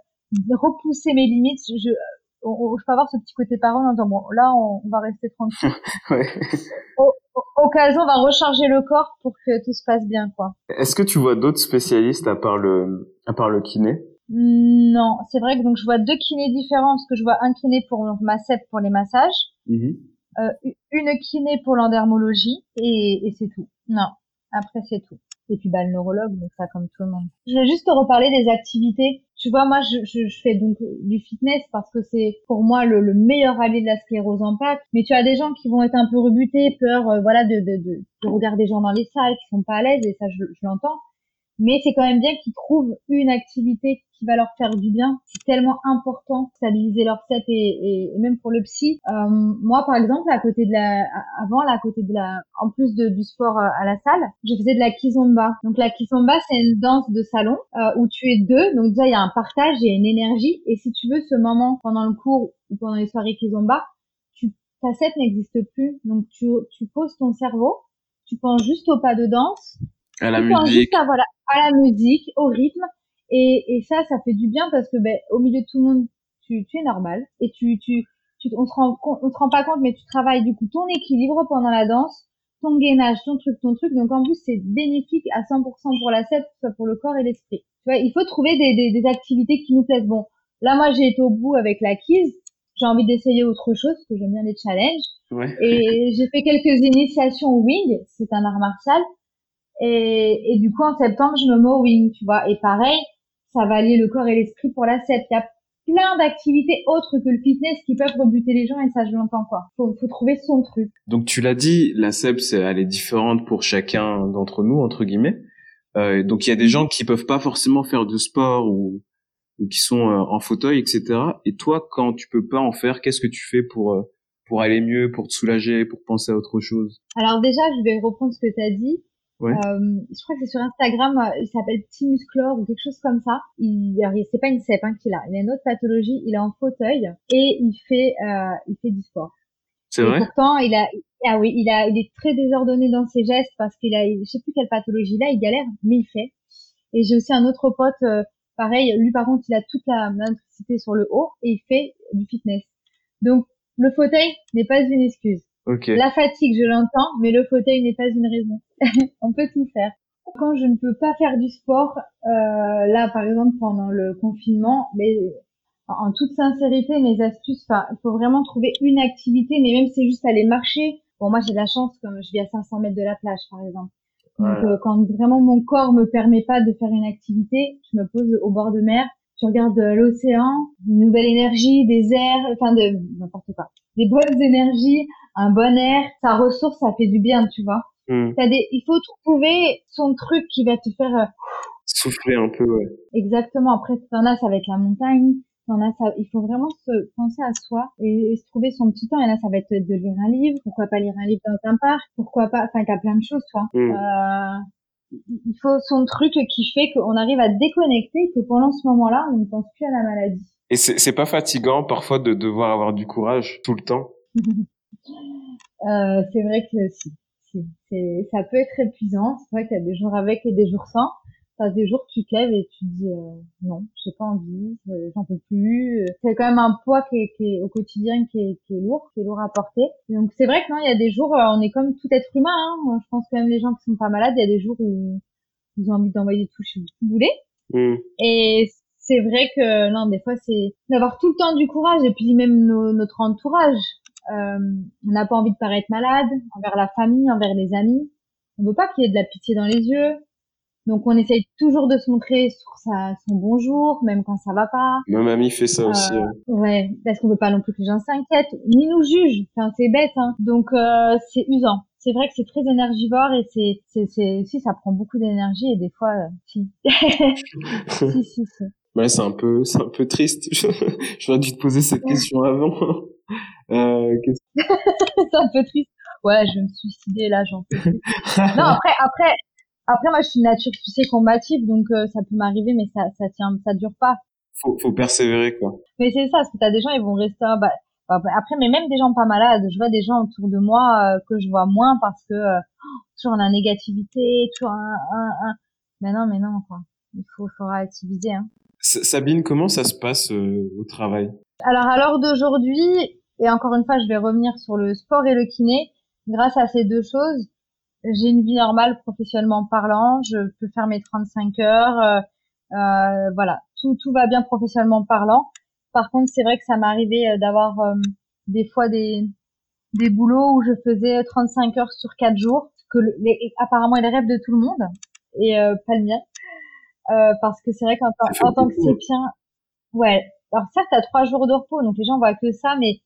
Speaker 3: repoussé mes limites, je, je, je peux avoir ce petit côté parent en disant bon là on, va rester tranquille.
Speaker 2: ouais.
Speaker 3: Au, au, cas où on va recharger le corps pour que tout se passe bien quoi.
Speaker 2: Est-ce que tu vois d'autres spécialistes à part le à part le kiné?
Speaker 3: Non, c'est vrai que donc je vois deux kinés différents parce que je vois un kiné pour ma CEP pour les massages. Mm-hmm. Euh, une kiné pour l'endermologie et, et c'est tout. Non, après, c'est tout. Et puis, bah, le neurologue, donc ça, comme tout le monde. Je vais juste te reparler des activités. Tu vois, moi, je, je, je fais donc du fitness parce que c'est pour moi le, le, meilleur allié de la sclérose en plaques. Mais tu as des gens qui vont être un peu rebutés, peur, euh, voilà, de, de, de, de, regarder des gens dans les salles qui sont pas à l'aise, et ça, je, je l'entends mais c'est quand même bien qu'ils trouvent une activité qui va leur faire du bien. C'est tellement important stabiliser leur set et, et, même pour le psy. Euh, moi, par exemple, à côté de la, avant, là, à côté de la, en plus de, du sport euh, à la salle, je faisais de la kizomba. Donc la kizomba, c'est une danse de salon euh, où tu es deux. Donc déjà, il y a un partage, il y a une énergie. Et si tu veux, ce moment pendant le cours ou pendant les soirées kizomba, tu, ta set n'existe plus. Donc tu, tu poses ton cerveau, tu penses juste au pas de danse.
Speaker 2: À la musique.
Speaker 3: Juste voilà, à la musique, au rythme. Et, et ça, ça fait du bien parce que ben, au milieu de tout le monde, tu, tu es normal et tu, tu, tu, on se rend, on se rend pas compte, mais tu travailles du coup ton équilibre pendant la danse, ton gainage, ton truc, ton truc. Donc en plus, c'est bénéfique à 100% pour la soit pour le corps et l'esprit. Tu vois, il faut trouver des, des, des, activités qui nous plaisent. Bon, là, moi, j'ai été au bout avec la Kiz. J'ai envie d'essayer autre chose parce que j'aime bien les challenges.
Speaker 2: Ouais.
Speaker 3: Et j'ai fait quelques initiations au wing. C'est un art martial. Et, et du coup, en septembre, je me mets au wing, tu vois. Et pareil, ça va lier le corps et l'esprit pour la CEP. Il y a plein d'activités autres que le fitness qui peuvent rebuter les gens et ça, je l'entends quoi. Faut, faut trouver son truc.
Speaker 2: Donc, tu l'as dit, la CEP, elle est différente pour chacun d'entre nous, entre guillemets. Euh, donc, il y a des gens qui peuvent pas forcément faire de sport ou, ou qui sont euh, en fauteuil, etc. Et toi, quand tu peux pas en faire, qu'est-ce que tu fais pour euh, pour aller mieux, pour te soulager, pour penser à autre chose?
Speaker 3: Alors déjà, je vais reprendre ce que tu as dit.
Speaker 2: Ouais.
Speaker 3: Euh, je crois que c'est sur Instagram, euh, il s'appelle Petit Musclore ou quelque chose comme ça. Il, c'est pas une CEP hein, qu'il a, il a une autre pathologie, il est en fauteuil et il fait, euh, il fait du sport.
Speaker 2: C'est vrai.
Speaker 3: Pourtant, il a, ah oui, il a, il est très désordonné dans ses gestes parce qu'il a, je sais plus quelle pathologie là, il galère, mais il fait. Et j'ai aussi un autre pote, euh, Pareil, lui par contre, il a toute la motricité sur le haut et il fait du fitness. Donc le fauteuil n'est pas une excuse. La fatigue, je l'entends, mais le fauteuil n'est pas une raison. On peut tout faire. Quand je ne peux pas faire du sport, euh, là par exemple pendant le confinement, mais en toute sincérité, mes astuces, il faut vraiment trouver une activité, mais même c'est juste aller marcher. Bon, moi j'ai de la chance, comme je vis à 500 mètres de la plage par exemple. Donc euh, quand vraiment mon corps me permet pas de faire une activité, je me pose au bord de mer, je regarde l'océan, une nouvelle énergie, des airs, enfin de n'importe quoi, des bonnes énergies, un bon air, ça ressource, ça fait du bien, tu vois. Hmm. Des, il faut trouver son truc qui va te faire euh,
Speaker 2: souffler un peu. Ouais.
Speaker 3: Exactement. Après, t'en as, ça va être la montagne. T'en as, ça, il faut vraiment se penser à soi et, se trouver son petit temps. Et là, ça va être de lire un livre. Pourquoi pas lire un livre dans un parc? Pourquoi pas? Enfin, t'as plein de choses, toi. Hmm. Euh, il faut son truc qui fait qu'on arrive à déconnecter, que pendant ce moment-là, on ne pense plus à la maladie.
Speaker 2: Et c'est pas fatigant parfois de devoir avoir du courage tout le temps?
Speaker 3: Euh, C'est vrai que si c'est, ça peut être épuisant. C'est vrai qu'il y a des jours avec et des jours sans. T'as des jours tu te lèves et tu te dis euh, non, j'ai pas envie, euh, j'en peux plus. C'est quand même un poids qui est, qui est au quotidien qui est, qui est, lourd, qui est lourd à porter. Donc c'est vrai que non, il y a des jours, euh, on est comme tout être humain. Hein. Je pense que même les gens qui sont pas malades, il y a des jours où ils ont envie d'envoyer des touches bouler. Mmh. Et c'est vrai que non, des fois c'est d'avoir tout le temps du courage et puis même notre entourage. Euh, on n'a pas envie de paraître malade envers la famille, envers les amis. On veut pas qu'il y ait de la pitié dans les yeux. Donc on essaye toujours de se montrer sur sa, son bonjour, même quand ça va pas.
Speaker 2: Ma mamie fait ça aussi. Euh,
Speaker 3: ouais, parce qu'on veut pas non plus que les gens s'inquiètent, ni nous jugent. Enfin, c'est bête, hein. Donc euh, c'est usant. C'est vrai que c'est très énergivore et c'est, c'est, c'est, si ça prend beaucoup d'énergie et des fois, euh, si.
Speaker 2: si, si, si. Ouais, c'est un peu, c'est un peu triste. J'aurais dû te poser cette question avant.
Speaker 3: Euh, c'est un peu triste. Ouais, je vais me suicider là, j'en peux plus. non, après, après, après, moi, je suis une nature, tu sais, combative, donc euh, ça peut m'arriver, mais ça, ça tient, ça dure pas.
Speaker 2: Faut, faut persévérer, quoi.
Speaker 3: Mais c'est ça, parce que t'as des gens, ils vont rester, bah, bah, après, mais même des gens pas malades, je vois des gens autour de moi euh, que je vois moins parce que euh, toujours la négativité, toujours un, un, un, mais non, mais non, quoi. Il faut, faut relativiser, hein.
Speaker 2: Sabine, comment ça se passe au travail?
Speaker 3: Alors, à l'heure d'aujourd'hui, et encore une fois, je vais revenir sur le sport et le kiné. Grâce à ces deux choses, j'ai une vie normale professionnellement parlant. Je peux faire mes 35 heures. Euh, euh, voilà, tout, tout va bien professionnellement parlant. Par contre, c'est vrai que ça m'est arrivé euh, d'avoir euh, des fois des, des boulots où je faisais 35 heures sur 4 jours, que les, apparemment est le rêve de tout le monde et pas le mien. parce que c'est vrai qu'en en tant que sépien, ouais. Alors certes, t'as trois jours de repos, donc les gens voient que ça, mais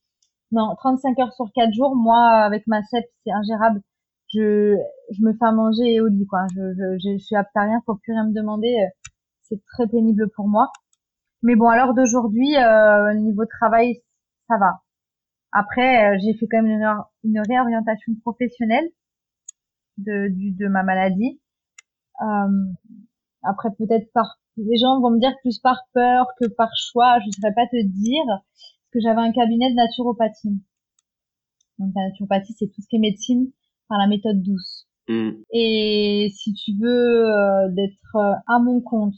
Speaker 3: non, 35 heures sur 4 jours, moi, avec ma CEP, c'est ingérable. Je, je me fais à manger au lit, quoi. Je, je, je suis apte à rien, faut plus rien me demander. Euh, c'est très pénible pour moi. Mais bon, à l'heure d'aujourd'hui, euh, niveau travail, ça va. Après, euh, j'ai fait quand même une, réorientation professionnelle de, du, de ma maladie. Euh, après, peut-être par, les gens vont me dire plus par peur que par choix, je ne saurais pas te dire que j'avais un cabinet de naturopathie. Donc la naturopathie, c'est tout ce qui est médecine par la méthode douce. Hmm. Et si tu veux euh, d'être euh, à mon compte,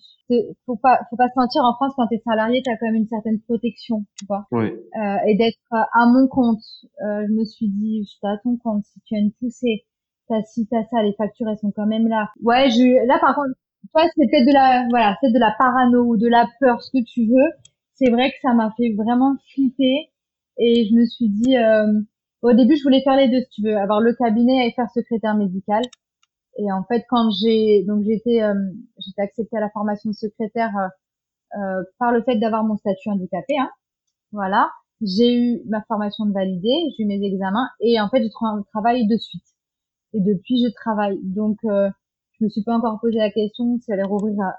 Speaker 3: faut pas, faut pas se mentir. En France, quand t'es salarié, t'as quand même une certaine protection, tu vois.
Speaker 2: Oui.
Speaker 3: Euh, et d'être à mon compte, je me suis dit, je suis à ton compte. Si tu as une poussée, t'as si t'as ça, les factures elles sont quand même là. Ouais, je, là par contre, toi c'est peut-être de la, voilà, c'est de la parano ou de la peur, ce que tu veux c'est vrai que ça m'a fait vraiment flipper et je me suis dit euh, au début je voulais faire les deux si tu veux avoir le cabinet et faire secrétaire médical. Et en fait quand j'ai donc j'étais euh, j'étais acceptée à la formation de secrétaire euh, euh par le fait d'avoir mon statut handicapé hein, voilà. J'ai eu ma formation de validée j'ai eu mes examens et en fait j'ai trouvé un travail de suite. Et depuis je travaille. Donc euh, je me suis pas encore posé la question si elle allait rouvrir à,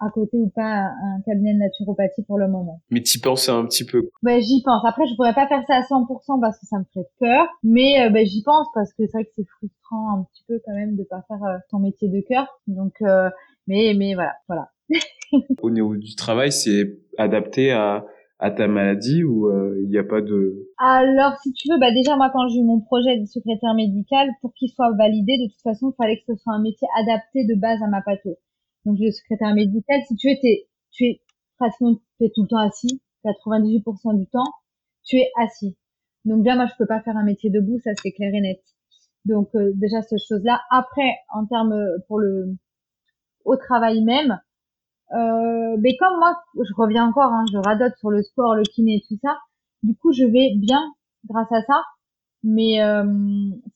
Speaker 3: à côté ou pas un cabinet de naturopathie pour le moment.
Speaker 2: Mais t'y penses un petit peu
Speaker 3: Ben j'y pense. Après, je pourrais pas faire ça à 100% parce que ça me ferait peur, mais euh, ben, j'y pense parce que c'est vrai que c'est frustrant un petit peu quand même de pas faire euh, son métier de cœur. Donc, euh, mais mais voilà, voilà.
Speaker 2: Au niveau du travail, c'est adapté à à ta maladie ou il n'y a pas de
Speaker 3: Alors si tu veux, bah déjà moi quand j'ai eu mon projet de secrétaire médical, pour qu'il soit validé, de toute façon, il fallait que ce soit un métier adapté de base à ma patho. Donc le secrétaire médical, si tu étais tu es pratiquement tu es tout le temps assis, 98% du temps, tu es assis. Donc bien, moi, je peux pas faire un métier debout, ça c'est clair et net. Donc euh, déjà cette chose-là. Après, en termes pour le au travail même, euh, mais comme moi, je reviens encore, hein, je radote sur le sport, le kiné et tout ça. Du coup, je vais bien grâce à ça. Mais euh,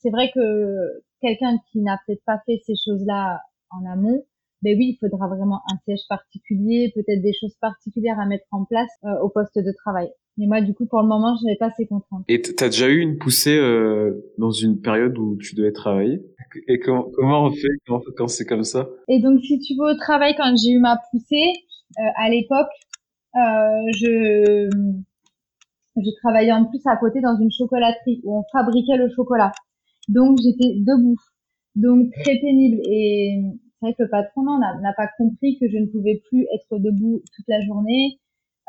Speaker 3: c'est vrai que quelqu'un qui n'a peut-être pas fait ces choses-là en amont, ben oui, il faudra vraiment un siège particulier, peut-être des choses particulières à mettre en place euh, au poste de travail. Mais moi, du coup, pour le moment, je n'ai pas ces contraintes.
Speaker 2: Et t'as déjà eu une poussée euh, dans une période où tu devais travailler? Et comment, comment on fait quand, quand c'est comme ça?
Speaker 3: Et donc, si tu veux au travail, quand j'ai eu ma poussée, euh, à l'époque, euh, je je travaillais en plus à côté dans une chocolaterie où on fabriquait le chocolat. Donc j'étais debout, donc très pénible. Et c'est vrai que le patron n'a pas compris que je ne pouvais plus être debout toute la journée.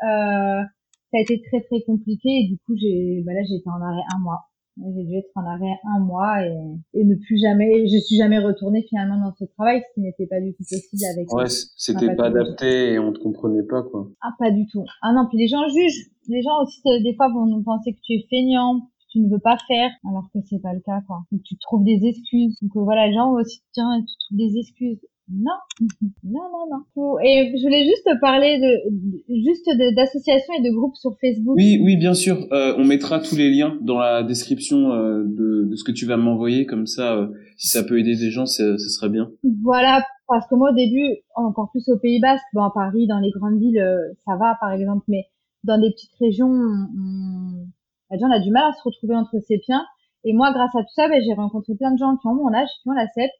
Speaker 3: Euh, ça a été très très compliqué et du coup j'ai, bah là j'étais en arrêt un mois. J'ai dû être en arrêt un mois et, et, ne plus jamais, je suis jamais retournée finalement dans ce travail, ce qui n'était pas du tout possible avec.
Speaker 2: Ouais, c'était pas adapté et on te comprenait pas quoi.
Speaker 3: Ah pas du tout. Ah non, puis les gens jugent. Les gens aussi des fois vont nous penser que tu es feignant, tu ne veux pas faire, alors que c'est pas le cas quoi. Donc tu trouves des excuses. Donc voilà, les gens aussi tiens, tu trouves des excuses. Non, non, non, non. Et je voulais juste parler de, juste d'associations et de groupes sur Facebook.
Speaker 2: Oui, oui, bien sûr. Euh, on mettra tous les liens dans la description euh, de, de, ce que tu vas m'envoyer, comme ça, euh, si ça peut aider des gens, ce serait bien.
Speaker 3: Voilà, parce que moi au début, encore plus au Pays Basque, bon à Paris, dans les grandes villes, ça va par exemple, mais dans des petites régions, on, on, on a du mal à se retrouver entre ses piens. Et moi, grâce à tout ça, ben, j'ai rencontré plein de gens qui ont mon âge, qui ont la CEP,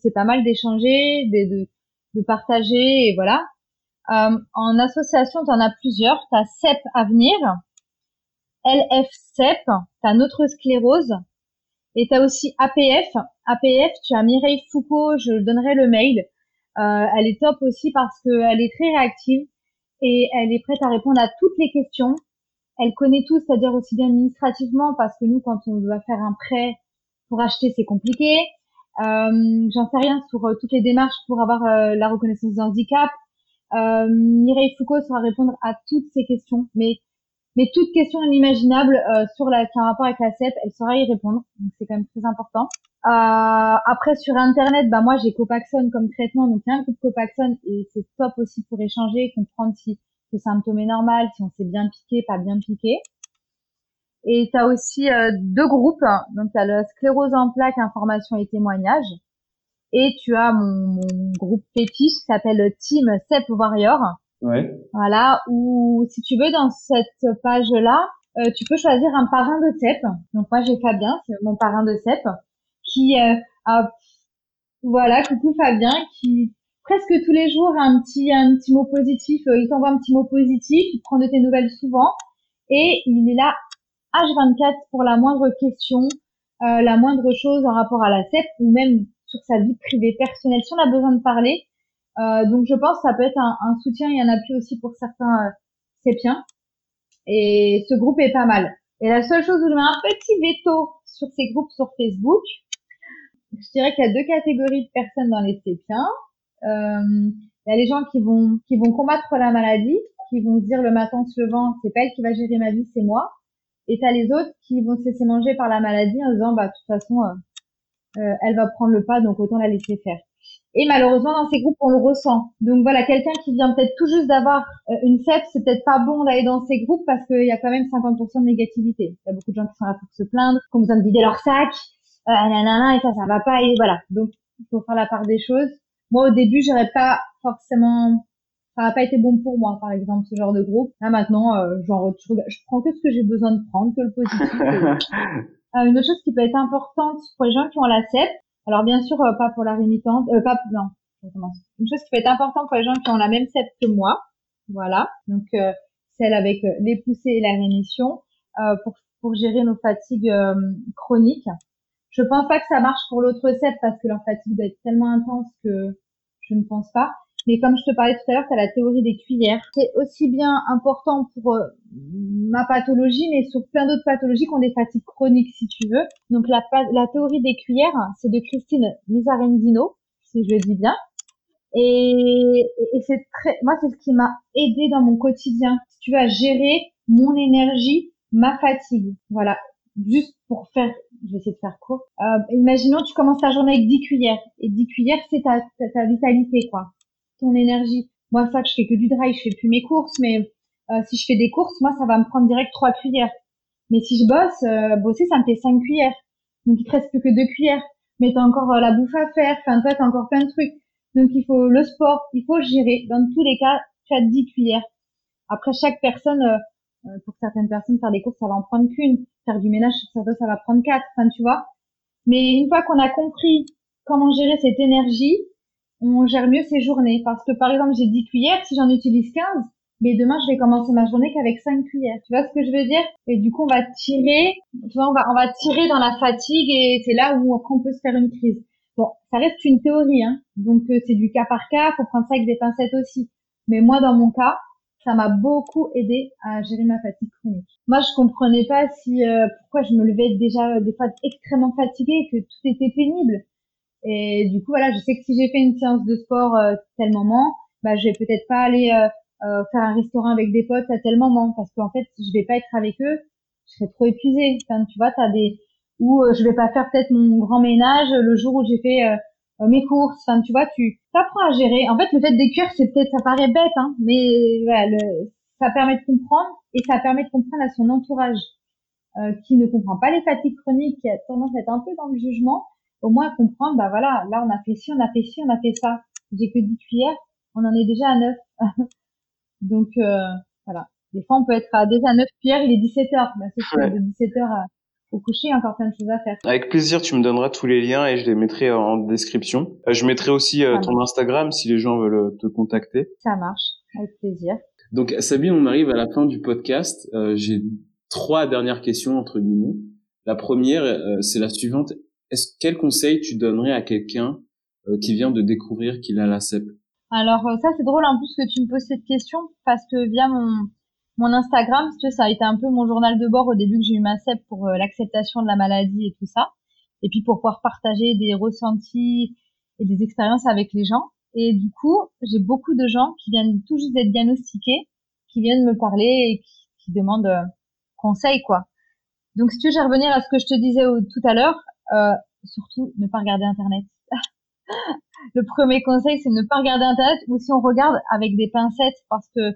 Speaker 3: c'est pas mal d'échanger, de, de, de, partager, et voilà. Euh, en association, tu en as plusieurs. Tu as CEP Avenir, LF CEP, tu as Notre Sclérose, et tu as aussi APF. APF, tu as Mireille Foucault, je donnerai le mail. Euh, elle est top aussi parce qu'elle est très réactive et elle est prête à répondre à toutes les questions. Elle connaît tout, c'est-à-dire aussi bien administrativement, parce que nous, quand on doit faire un prêt pour acheter, c'est compliqué. Euh, J'en sais rien sur euh, toutes les démarches pour avoir euh, la reconnaissance de handicap. Euh, Mireille Foucault saura répondre à toutes ces questions, mais mais toutes questions inimaginables euh, sur la qui a rapport avec la CEP, elle saura y répondre. Donc c'est quand même très important. Euh, après sur internet, bah moi j'ai Copaxone comme traitement, donc il y a un groupe Copaxone et c'est top aussi pour échanger, comprendre si le symptôme est normal, si on s'est bien piqué, pas bien piqué. Et tu as aussi euh, deux groupes. Donc, tu as le sclérose en plaques, information et témoignages. Et tu as mon, mon groupe fétiche qui s'appelle Team CEP Warrior.
Speaker 2: Ouais.
Speaker 3: Voilà, où si tu veux, dans cette page-là, euh, tu peux choisir un parrain de CEP. Donc moi, j'ai Fabien, c'est mon parrain de CEP, qui euh, a, voilà, coucou Fabien, qui presque tous les jours un petit, un petit mot positif, il t'envoie un petit mot positif, il prend de tes nouvelles souvent, et il est là H24 pour la moindre question, euh, la moindre chose en rapport à la CEP ou même sur sa vie privée personnelle si on a besoin de parler. Euh, donc je pense que ça peut être un, un, soutien et un appui aussi pour certains euh. Et ce groupe est pas mal. Et la seule chose où je mets un petit veto sur ces groupes sur Facebook, je dirais qu'il y a deux catégories de personnes dans les CEPiens. Euh, il y a les gens qui vont qui vont combattre la maladie, qui vont dire le matin en se levant, c'est pas elle qui va gérer ma vie, c'est moi. Et t'as les autres qui vont se laisser manger par la maladie en disant, bah, de toute façon, euh, euh, elle va prendre le pas, donc autant la laisser faire. Et malheureusement, dans ces groupes, on le ressent. Donc voilà, quelqu'un qui vient peut-être tout juste d'avoir euh, une CEP, c'est peut-être pas bon d'aller dans ces groupes parce qu'il y a quand même 50% de négativité. Il y a beaucoup de gens qui sont là pour se plaindre, qui ont besoin de vider leur sac, euh, nanana, et ça, ça va pas, et voilà. Donc, il faut faire la part des choses. Moi, au début, j'aurais pas forcément ça n'a pas été bon pour moi, par exemple, ce genre de groupe. Là maintenant, euh, genre, je, je, prends que ce que j'ai besoin de prendre, que le positif. euh, une autre chose qui peut être importante pour les gens qui ont la CEP, alors bien sûr euh, pas pour la rémitante, euh, pas non, je commence. Une chose qui peut être importante pour les gens qui ont la même CEP que moi, voilà, donc euh, celle avec les poussées et la rémission, pour pour gérer nos fatigues chroniques. Je pense pas que ça marche pour l'autre CEP parce que leur fatigue doit être tellement intense que je ne pense pas. Mais comme je te parlais tout à l'heure, tu as la théorie des cuillères. C'est aussi bien important pour euh, ma pathologie, mais sur plein d'autres pathologies qui ont des fatigues chroniques, si tu veux. Donc la, théorie des cuillères, c'est de Christine Misarendino, si je le dis bien. Et, et c'est très, moi, c'est ce qui m'a aidé dans mon quotidien. Si tu vas gérer mon énergie, ma fatigue. Voilà. Juste pour faire, je vais essayer de faire court. Euh, imaginons, tu commences ta journée avec 10 cuillères. Et 10 cuillères, c'est ta, ta, vitalité, quoi. Ton énergie. Moi, ça, je fais que du dry, je fais plus mes courses, mais euh, si je fais des courses, moi, ça va me prendre direct 3 cuillères. Mais si je bosse, euh, bosser, ça me fait 5 cuillères. Donc, il te reste plus que 2 cuillères. Mais t'as encore euh, la bouffe à faire. Enfin, toi, t'as encore plein de trucs. Donc, il faut le sport, il faut gérer. Dans tous les cas, tu as 10 cuillères. Après, chaque personne, euh, pour certaines personnes, faire des courses, ça va en prendre qu'une. Faire du ménage, ça, va prendre quatre. Enfin, tu vois. Mais une fois qu'on a compris comment gérer cette énergie, on gère mieux ses journées. Parce que, par exemple, j'ai 10 cuillères, si j'en utilise 15, mais demain, je vais commencer ma journée qu'avec 5 cuillères. Tu vois ce que je veux dire? Et du coup, on va tirer, tu vois, on va, on va tirer dans la fatigue et c'est là où on peut se faire une crise. Bon, ça reste une théorie, hein. Donc, euh, c'est du cas par cas, faut prendre ça avec des pincettes aussi. Mais moi, dans mon cas, ça m'a beaucoup aidé à gérer ma fatigue chronique. Moi, je comprenais pas si euh, pourquoi je me levais déjà euh, des fois extrêmement fatiguée, que tout était pénible. Et du coup, voilà, je sais que si j'ai fait une séance de sport euh, tel moment, bah, je vais peut-être pas aller faire un restaurant avec des potes à tel moment, parce qu'en fait, je vais pas être avec eux, je serais trop épuisée. Enfin, tu vois, t'as des ou je vais pas faire peut-être mon grand ménage le jour où j'ai fait euh, mes courses, enfin tu vois, tu apprends à gérer. En fait, le fait d'écrire, c'est peut-être ça paraît bête, hein, mais voilà, le, ça permet de comprendre et ça permet de comprendre à son entourage euh, qui ne comprend pas les fatigues chroniques, qui a tendance à être un peu dans le jugement, au moins comprendre, bah voilà, là on a fait ci, on a fait ci, on a fait ça. J'ai que 10 cuillères, on en est déjà à 9. Donc euh, voilà. Des fois on peut être à déjà à 9 cuillères, il est 17 heures. Bah, c'est de 17 heures à au coucher, encore plein de choses à faire.
Speaker 2: Avec plaisir, tu me donneras tous les liens et je les mettrai en description. Euh, je mettrai aussi euh, ton Instagram si les gens veulent euh, te contacter.
Speaker 3: Ça marche, avec plaisir.
Speaker 2: Donc Sabine, on arrive à la fin du podcast. J'ai trois dernières questions entre guillemets. La première, c'est la suivante. Est-ce quel conseil tu donnerais à quelqu'un qui vient de découvrir qu'il a la CEP
Speaker 3: Alors ça c'est drôle en plus que tu me poses cette question parce que via mon mon Instagram, tu ça a été un peu mon journal de bord au début que j'ai eu ma CEP pour euh, l'acceptation de la maladie et tout ça. Et puis pour pouvoir partager des ressentis et des expériences avec les gens. Et du coup, j'ai beaucoup de gens qui viennent tout juste d'être diagnostiqués, qui viennent me parler et qui, demandent euh, conseil, quoi. Donc si tu veux, je vais revenir à ce que je te disais tout à l'heure. Euh, surtout, ne pas regarder Internet. le premier conseil, c'est ne pas regarder Internet ou si on regarde avec des pincettes parce que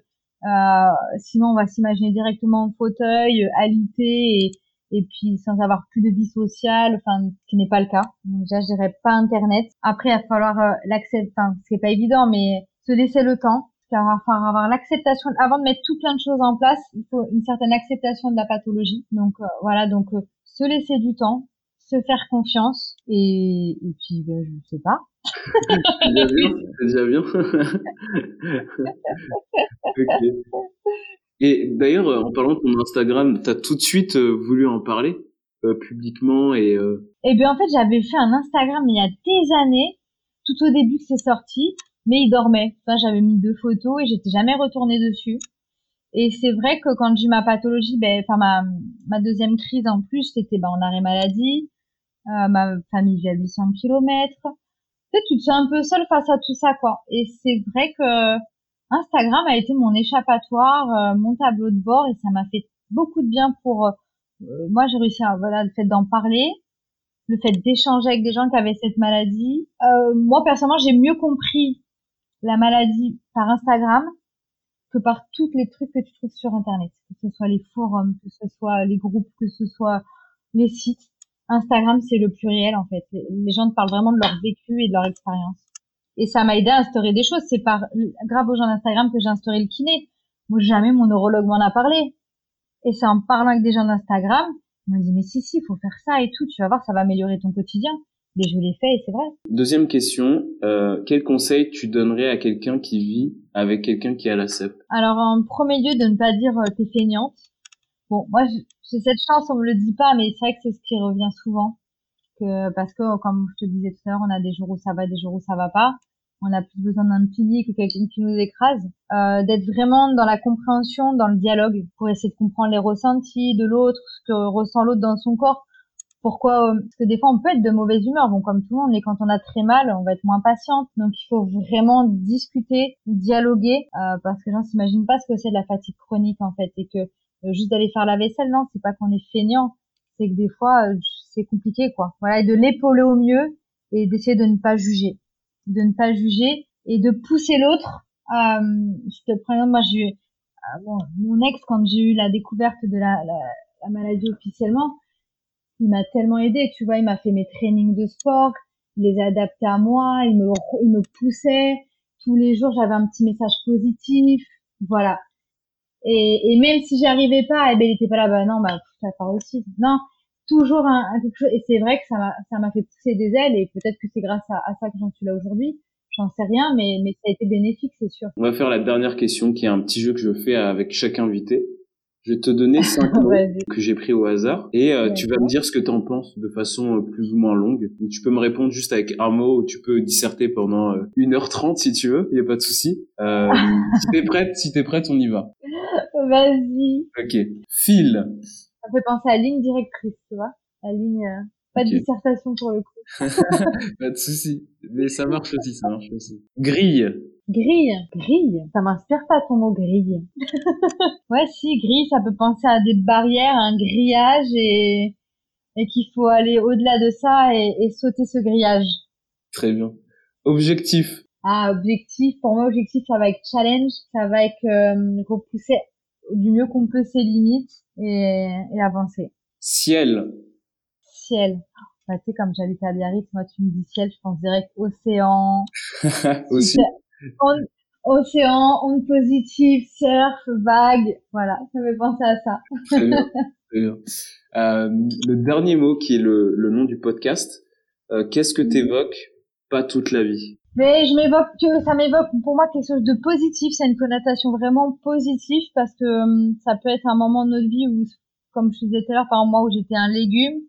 Speaker 3: sinon, on va s'imaginer directement en fauteuil, euh, alité et, et puis sans avoir plus de vie sociale, enfin, ce qui n'est pas le cas. Donc, déjà, je dirais pas Internet. Après, il va falloir euh, l'accepter, enfin, c'est pas évident, mais se laisser le temps. Il va falloir avoir l'acceptation, avant de mettre tout plein de choses en place, il faut une certaine acceptation de la pathologie. Donc, voilà, donc, se laisser du temps, se faire confiance, et, et puis, ben, je sais pas,
Speaker 2: bien, c'est déjà bien. Et d'ailleurs, en parlant de ton Instagram, t'as tout de suite euh, voulu en parler euh, publiquement et. Euh...
Speaker 3: Eh bien, en fait, j'avais fait un Instagram il y a des années, tout au début que c'est sorti, mais il dormait. Enfin, j'avais mis deux photos et j'étais jamais retournée dessus. Et c'est vrai que quand j'ai eu ma pathologie, ben, enfin ma, ma deuxième crise en plus, c'était ben, en arrêt maladie. Euh, ma famille vit à 800 tu te sens un peu seul face à tout ça, quoi. Et c'est vrai que Instagram a été mon échappatoire, euh, mon tableau de bord, et ça m'a fait beaucoup de bien pour. Euh, moi, j'ai réussi à voilà le fait d'en parler, le fait d'échanger avec des gens qui avaient cette maladie. Euh, moi, personnellement, j'ai mieux compris la maladie par Instagram que par tous les trucs que tu trouves sur Internet, que ce soit les forums, que ce soit les groupes, que ce soit les sites. Instagram, c'est le pluriel en fait. Les gens te parlent vraiment de leur vécu et de leur expérience. Et ça m'a aidé à instaurer des choses. C'est par grâce aux gens d'Instagram que j'ai instauré le kiné. Moi, jamais mon neurologue m'en a parlé. Et c'est en parlant avec des gens d'Instagram, ils m'ont dit mais si si, faut faire ça et tout. Tu vas voir, ça va améliorer ton quotidien. Et je l'ai fait et c'est vrai.
Speaker 2: Deuxième question, euh, quel conseil tu donnerais à quelqu'un qui vit avec quelqu'un qui a la CEP
Speaker 3: Alors en premier lieu, de ne pas dire euh, t'es feignante. Bon, moi, j'ai cette chance, on me le dit pas, mais c'est vrai que c'est ce qui revient souvent. Que, parce que, comme je te disais tout à l'heure, on a des jours où ça va, des jours où ça va pas. On a plus besoin d'un pilier que quelqu'un qui nous écrase. Euh, d'être vraiment dans la compréhension, dans le dialogue, pour essayer de comprendre les ressentis de l'autre, ce que ressent l'autre dans son corps, pourquoi Parce que des fois, on peut être de mauvaise humeur, bon, comme tout le monde, mais quand on a très mal, on va être moins patiente. Donc, il faut vraiment discuter, dialoguer, euh, parce que les gens s'imaginent pas ce que c'est de la fatigue chronique, en fait, et que euh, juste d'aller faire la vaisselle, non, c'est pas qu'on est feignant, c'est que des fois, euh, c'est compliqué, quoi. Voilà, et de l'épauler au mieux, et d'essayer de ne pas juger. De ne pas juger, et de pousser l'autre. Euh, je te prends moi, j'ai bon, mon ex, quand j'ai eu la découverte de la, la, la maladie officiellement, il m'a tellement aidé, tu vois, il m'a fait mes trainings de sport, il les a adaptés à moi, il me, il me poussait, tous les jours j'avais un petit message positif, voilà. Et, et même si j'y arrivais pas, eh ben, il était pas là, bah non, bah, ça part aussi. Non, toujours un, quelque chose, et c'est vrai que ça m'a, ça m'a fait pousser des ailes, et peut-être que c'est grâce à, à ça que j'en suis là aujourd'hui. J'en sais rien, mais, mais ça a été bénéfique, c'est sûr.
Speaker 2: On va faire la dernière question, qui est un petit jeu que je fais avec chaque invité. Je vais te donner cinq mots que j'ai pris au hasard et euh, tu vas me dire ce que tu en penses de façon euh, plus ou moins longue. tu peux me répondre juste avec un mot ou tu peux disserter pendant 1h30 euh, si tu veux, il n'y a pas de souci. Euh, si t'es prête, si t'es prête, on y va.
Speaker 3: Vas-y.
Speaker 2: Ok. Fil.
Speaker 3: Ça fait penser à ligne directrice, tu vois. La ligne, pas de dissertation pour le coup.
Speaker 2: pas de souci. Mais ça marche aussi, ça marche aussi. Grille.
Speaker 3: Grille, grille, ça m'inspire pas ton mot grille. ouais, si, grille, ça peut penser à des barrières, un grillage et, et qu'il faut aller au-delà de ça et, et, sauter ce grillage.
Speaker 2: Très bien. Objectif.
Speaker 3: Ah, objectif, pour moi, objectif, ça va être challenge, ça va être euh, repousser du mieux qu'on peut ses limites et, et avancer.
Speaker 2: Ciel.
Speaker 3: Ciel. Bah, tu sais, comme j'habite à Biarritz, moi, tu me dis ciel, je pense direct océan.
Speaker 2: Aussi.
Speaker 3: On, océan, onde positive, surf, vague, voilà, ça me fait penser à ça.
Speaker 2: Très bien. Très bien. Euh, le dernier mot qui est le, le nom du podcast, euh, qu'est-ce que t'évoques pas toute la vie?
Speaker 3: Mais je m'évoque que ça m'évoque pour moi quelque chose de positif, c'est une connotation vraiment positive parce que hum, ça peut être un moment de notre vie où, comme je disais tout à l'heure, par moi où j'étais un légume,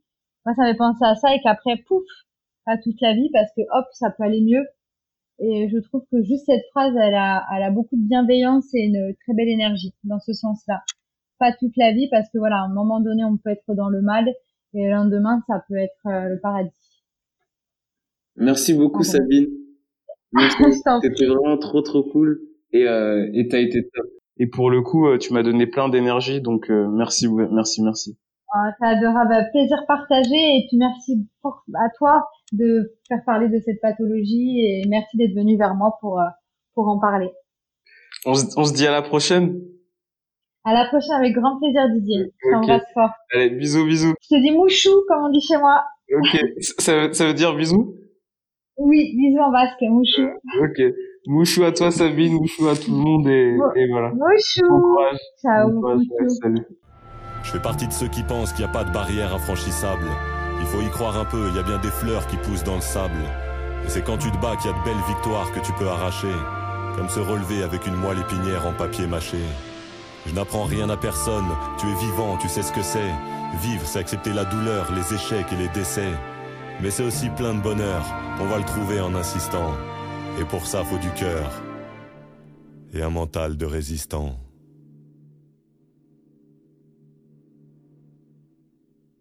Speaker 3: moi ça m'a fait penser à ça et qu'après pouf, pas toute la vie parce que hop, ça peut aller mieux et je trouve que juste cette phrase, elle a, elle a beaucoup de bienveillance et une très belle énergie dans ce sens-là. Pas toute la vie parce que voilà, à un moment donné, on peut être dans le mal et le lendemain, ça peut être euh, le paradis.
Speaker 2: Merci beaucoup, Sabine. C'était vraiment trop, trop cool et euh, et t'as été top. Et pour le coup, euh, tu m'as donné plein d'énergie, donc euh, merci, merci, merci.
Speaker 3: Ah, c'est adorable, plaisir partagé et puis merci à toi de faire parler de cette pathologie et merci d'être venu vers moi pour, euh, pour en parler.
Speaker 2: On se, on se dit à la prochaine.
Speaker 3: À la prochaine avec grand plaisir Didier. Je t'embrasse fort.
Speaker 2: Allez, bisous, bisous.
Speaker 3: Je te dis mouchou comme on dit chez moi.
Speaker 2: Ok, ça, veut, ça veut dire bisous?
Speaker 3: Oui, bisous en basque, mouchou.
Speaker 2: Ok, mouchou à toi Sabine, mouchou à tout le monde et, et voilà.
Speaker 3: Mouchou.
Speaker 2: Bon courage.
Speaker 3: Ciao.
Speaker 2: Bon courage, salut.
Speaker 4: Je fais partie de ceux qui pensent qu'il n'y a pas de barrière infranchissable. Il faut y croire un peu, il y a bien des fleurs qui poussent dans le sable. Et c'est quand tu te bats qu'il y a de belles victoires que tu peux arracher. Comme se relever avec une moelle épinière en papier mâché. Je n'apprends rien à personne, tu es vivant, tu sais ce que c'est. Vivre, c'est accepter la douleur, les échecs et les décès. Mais c'est aussi plein de bonheur, on va le trouver en insistant. Et pour ça, faut du cœur. Et un mental de résistant.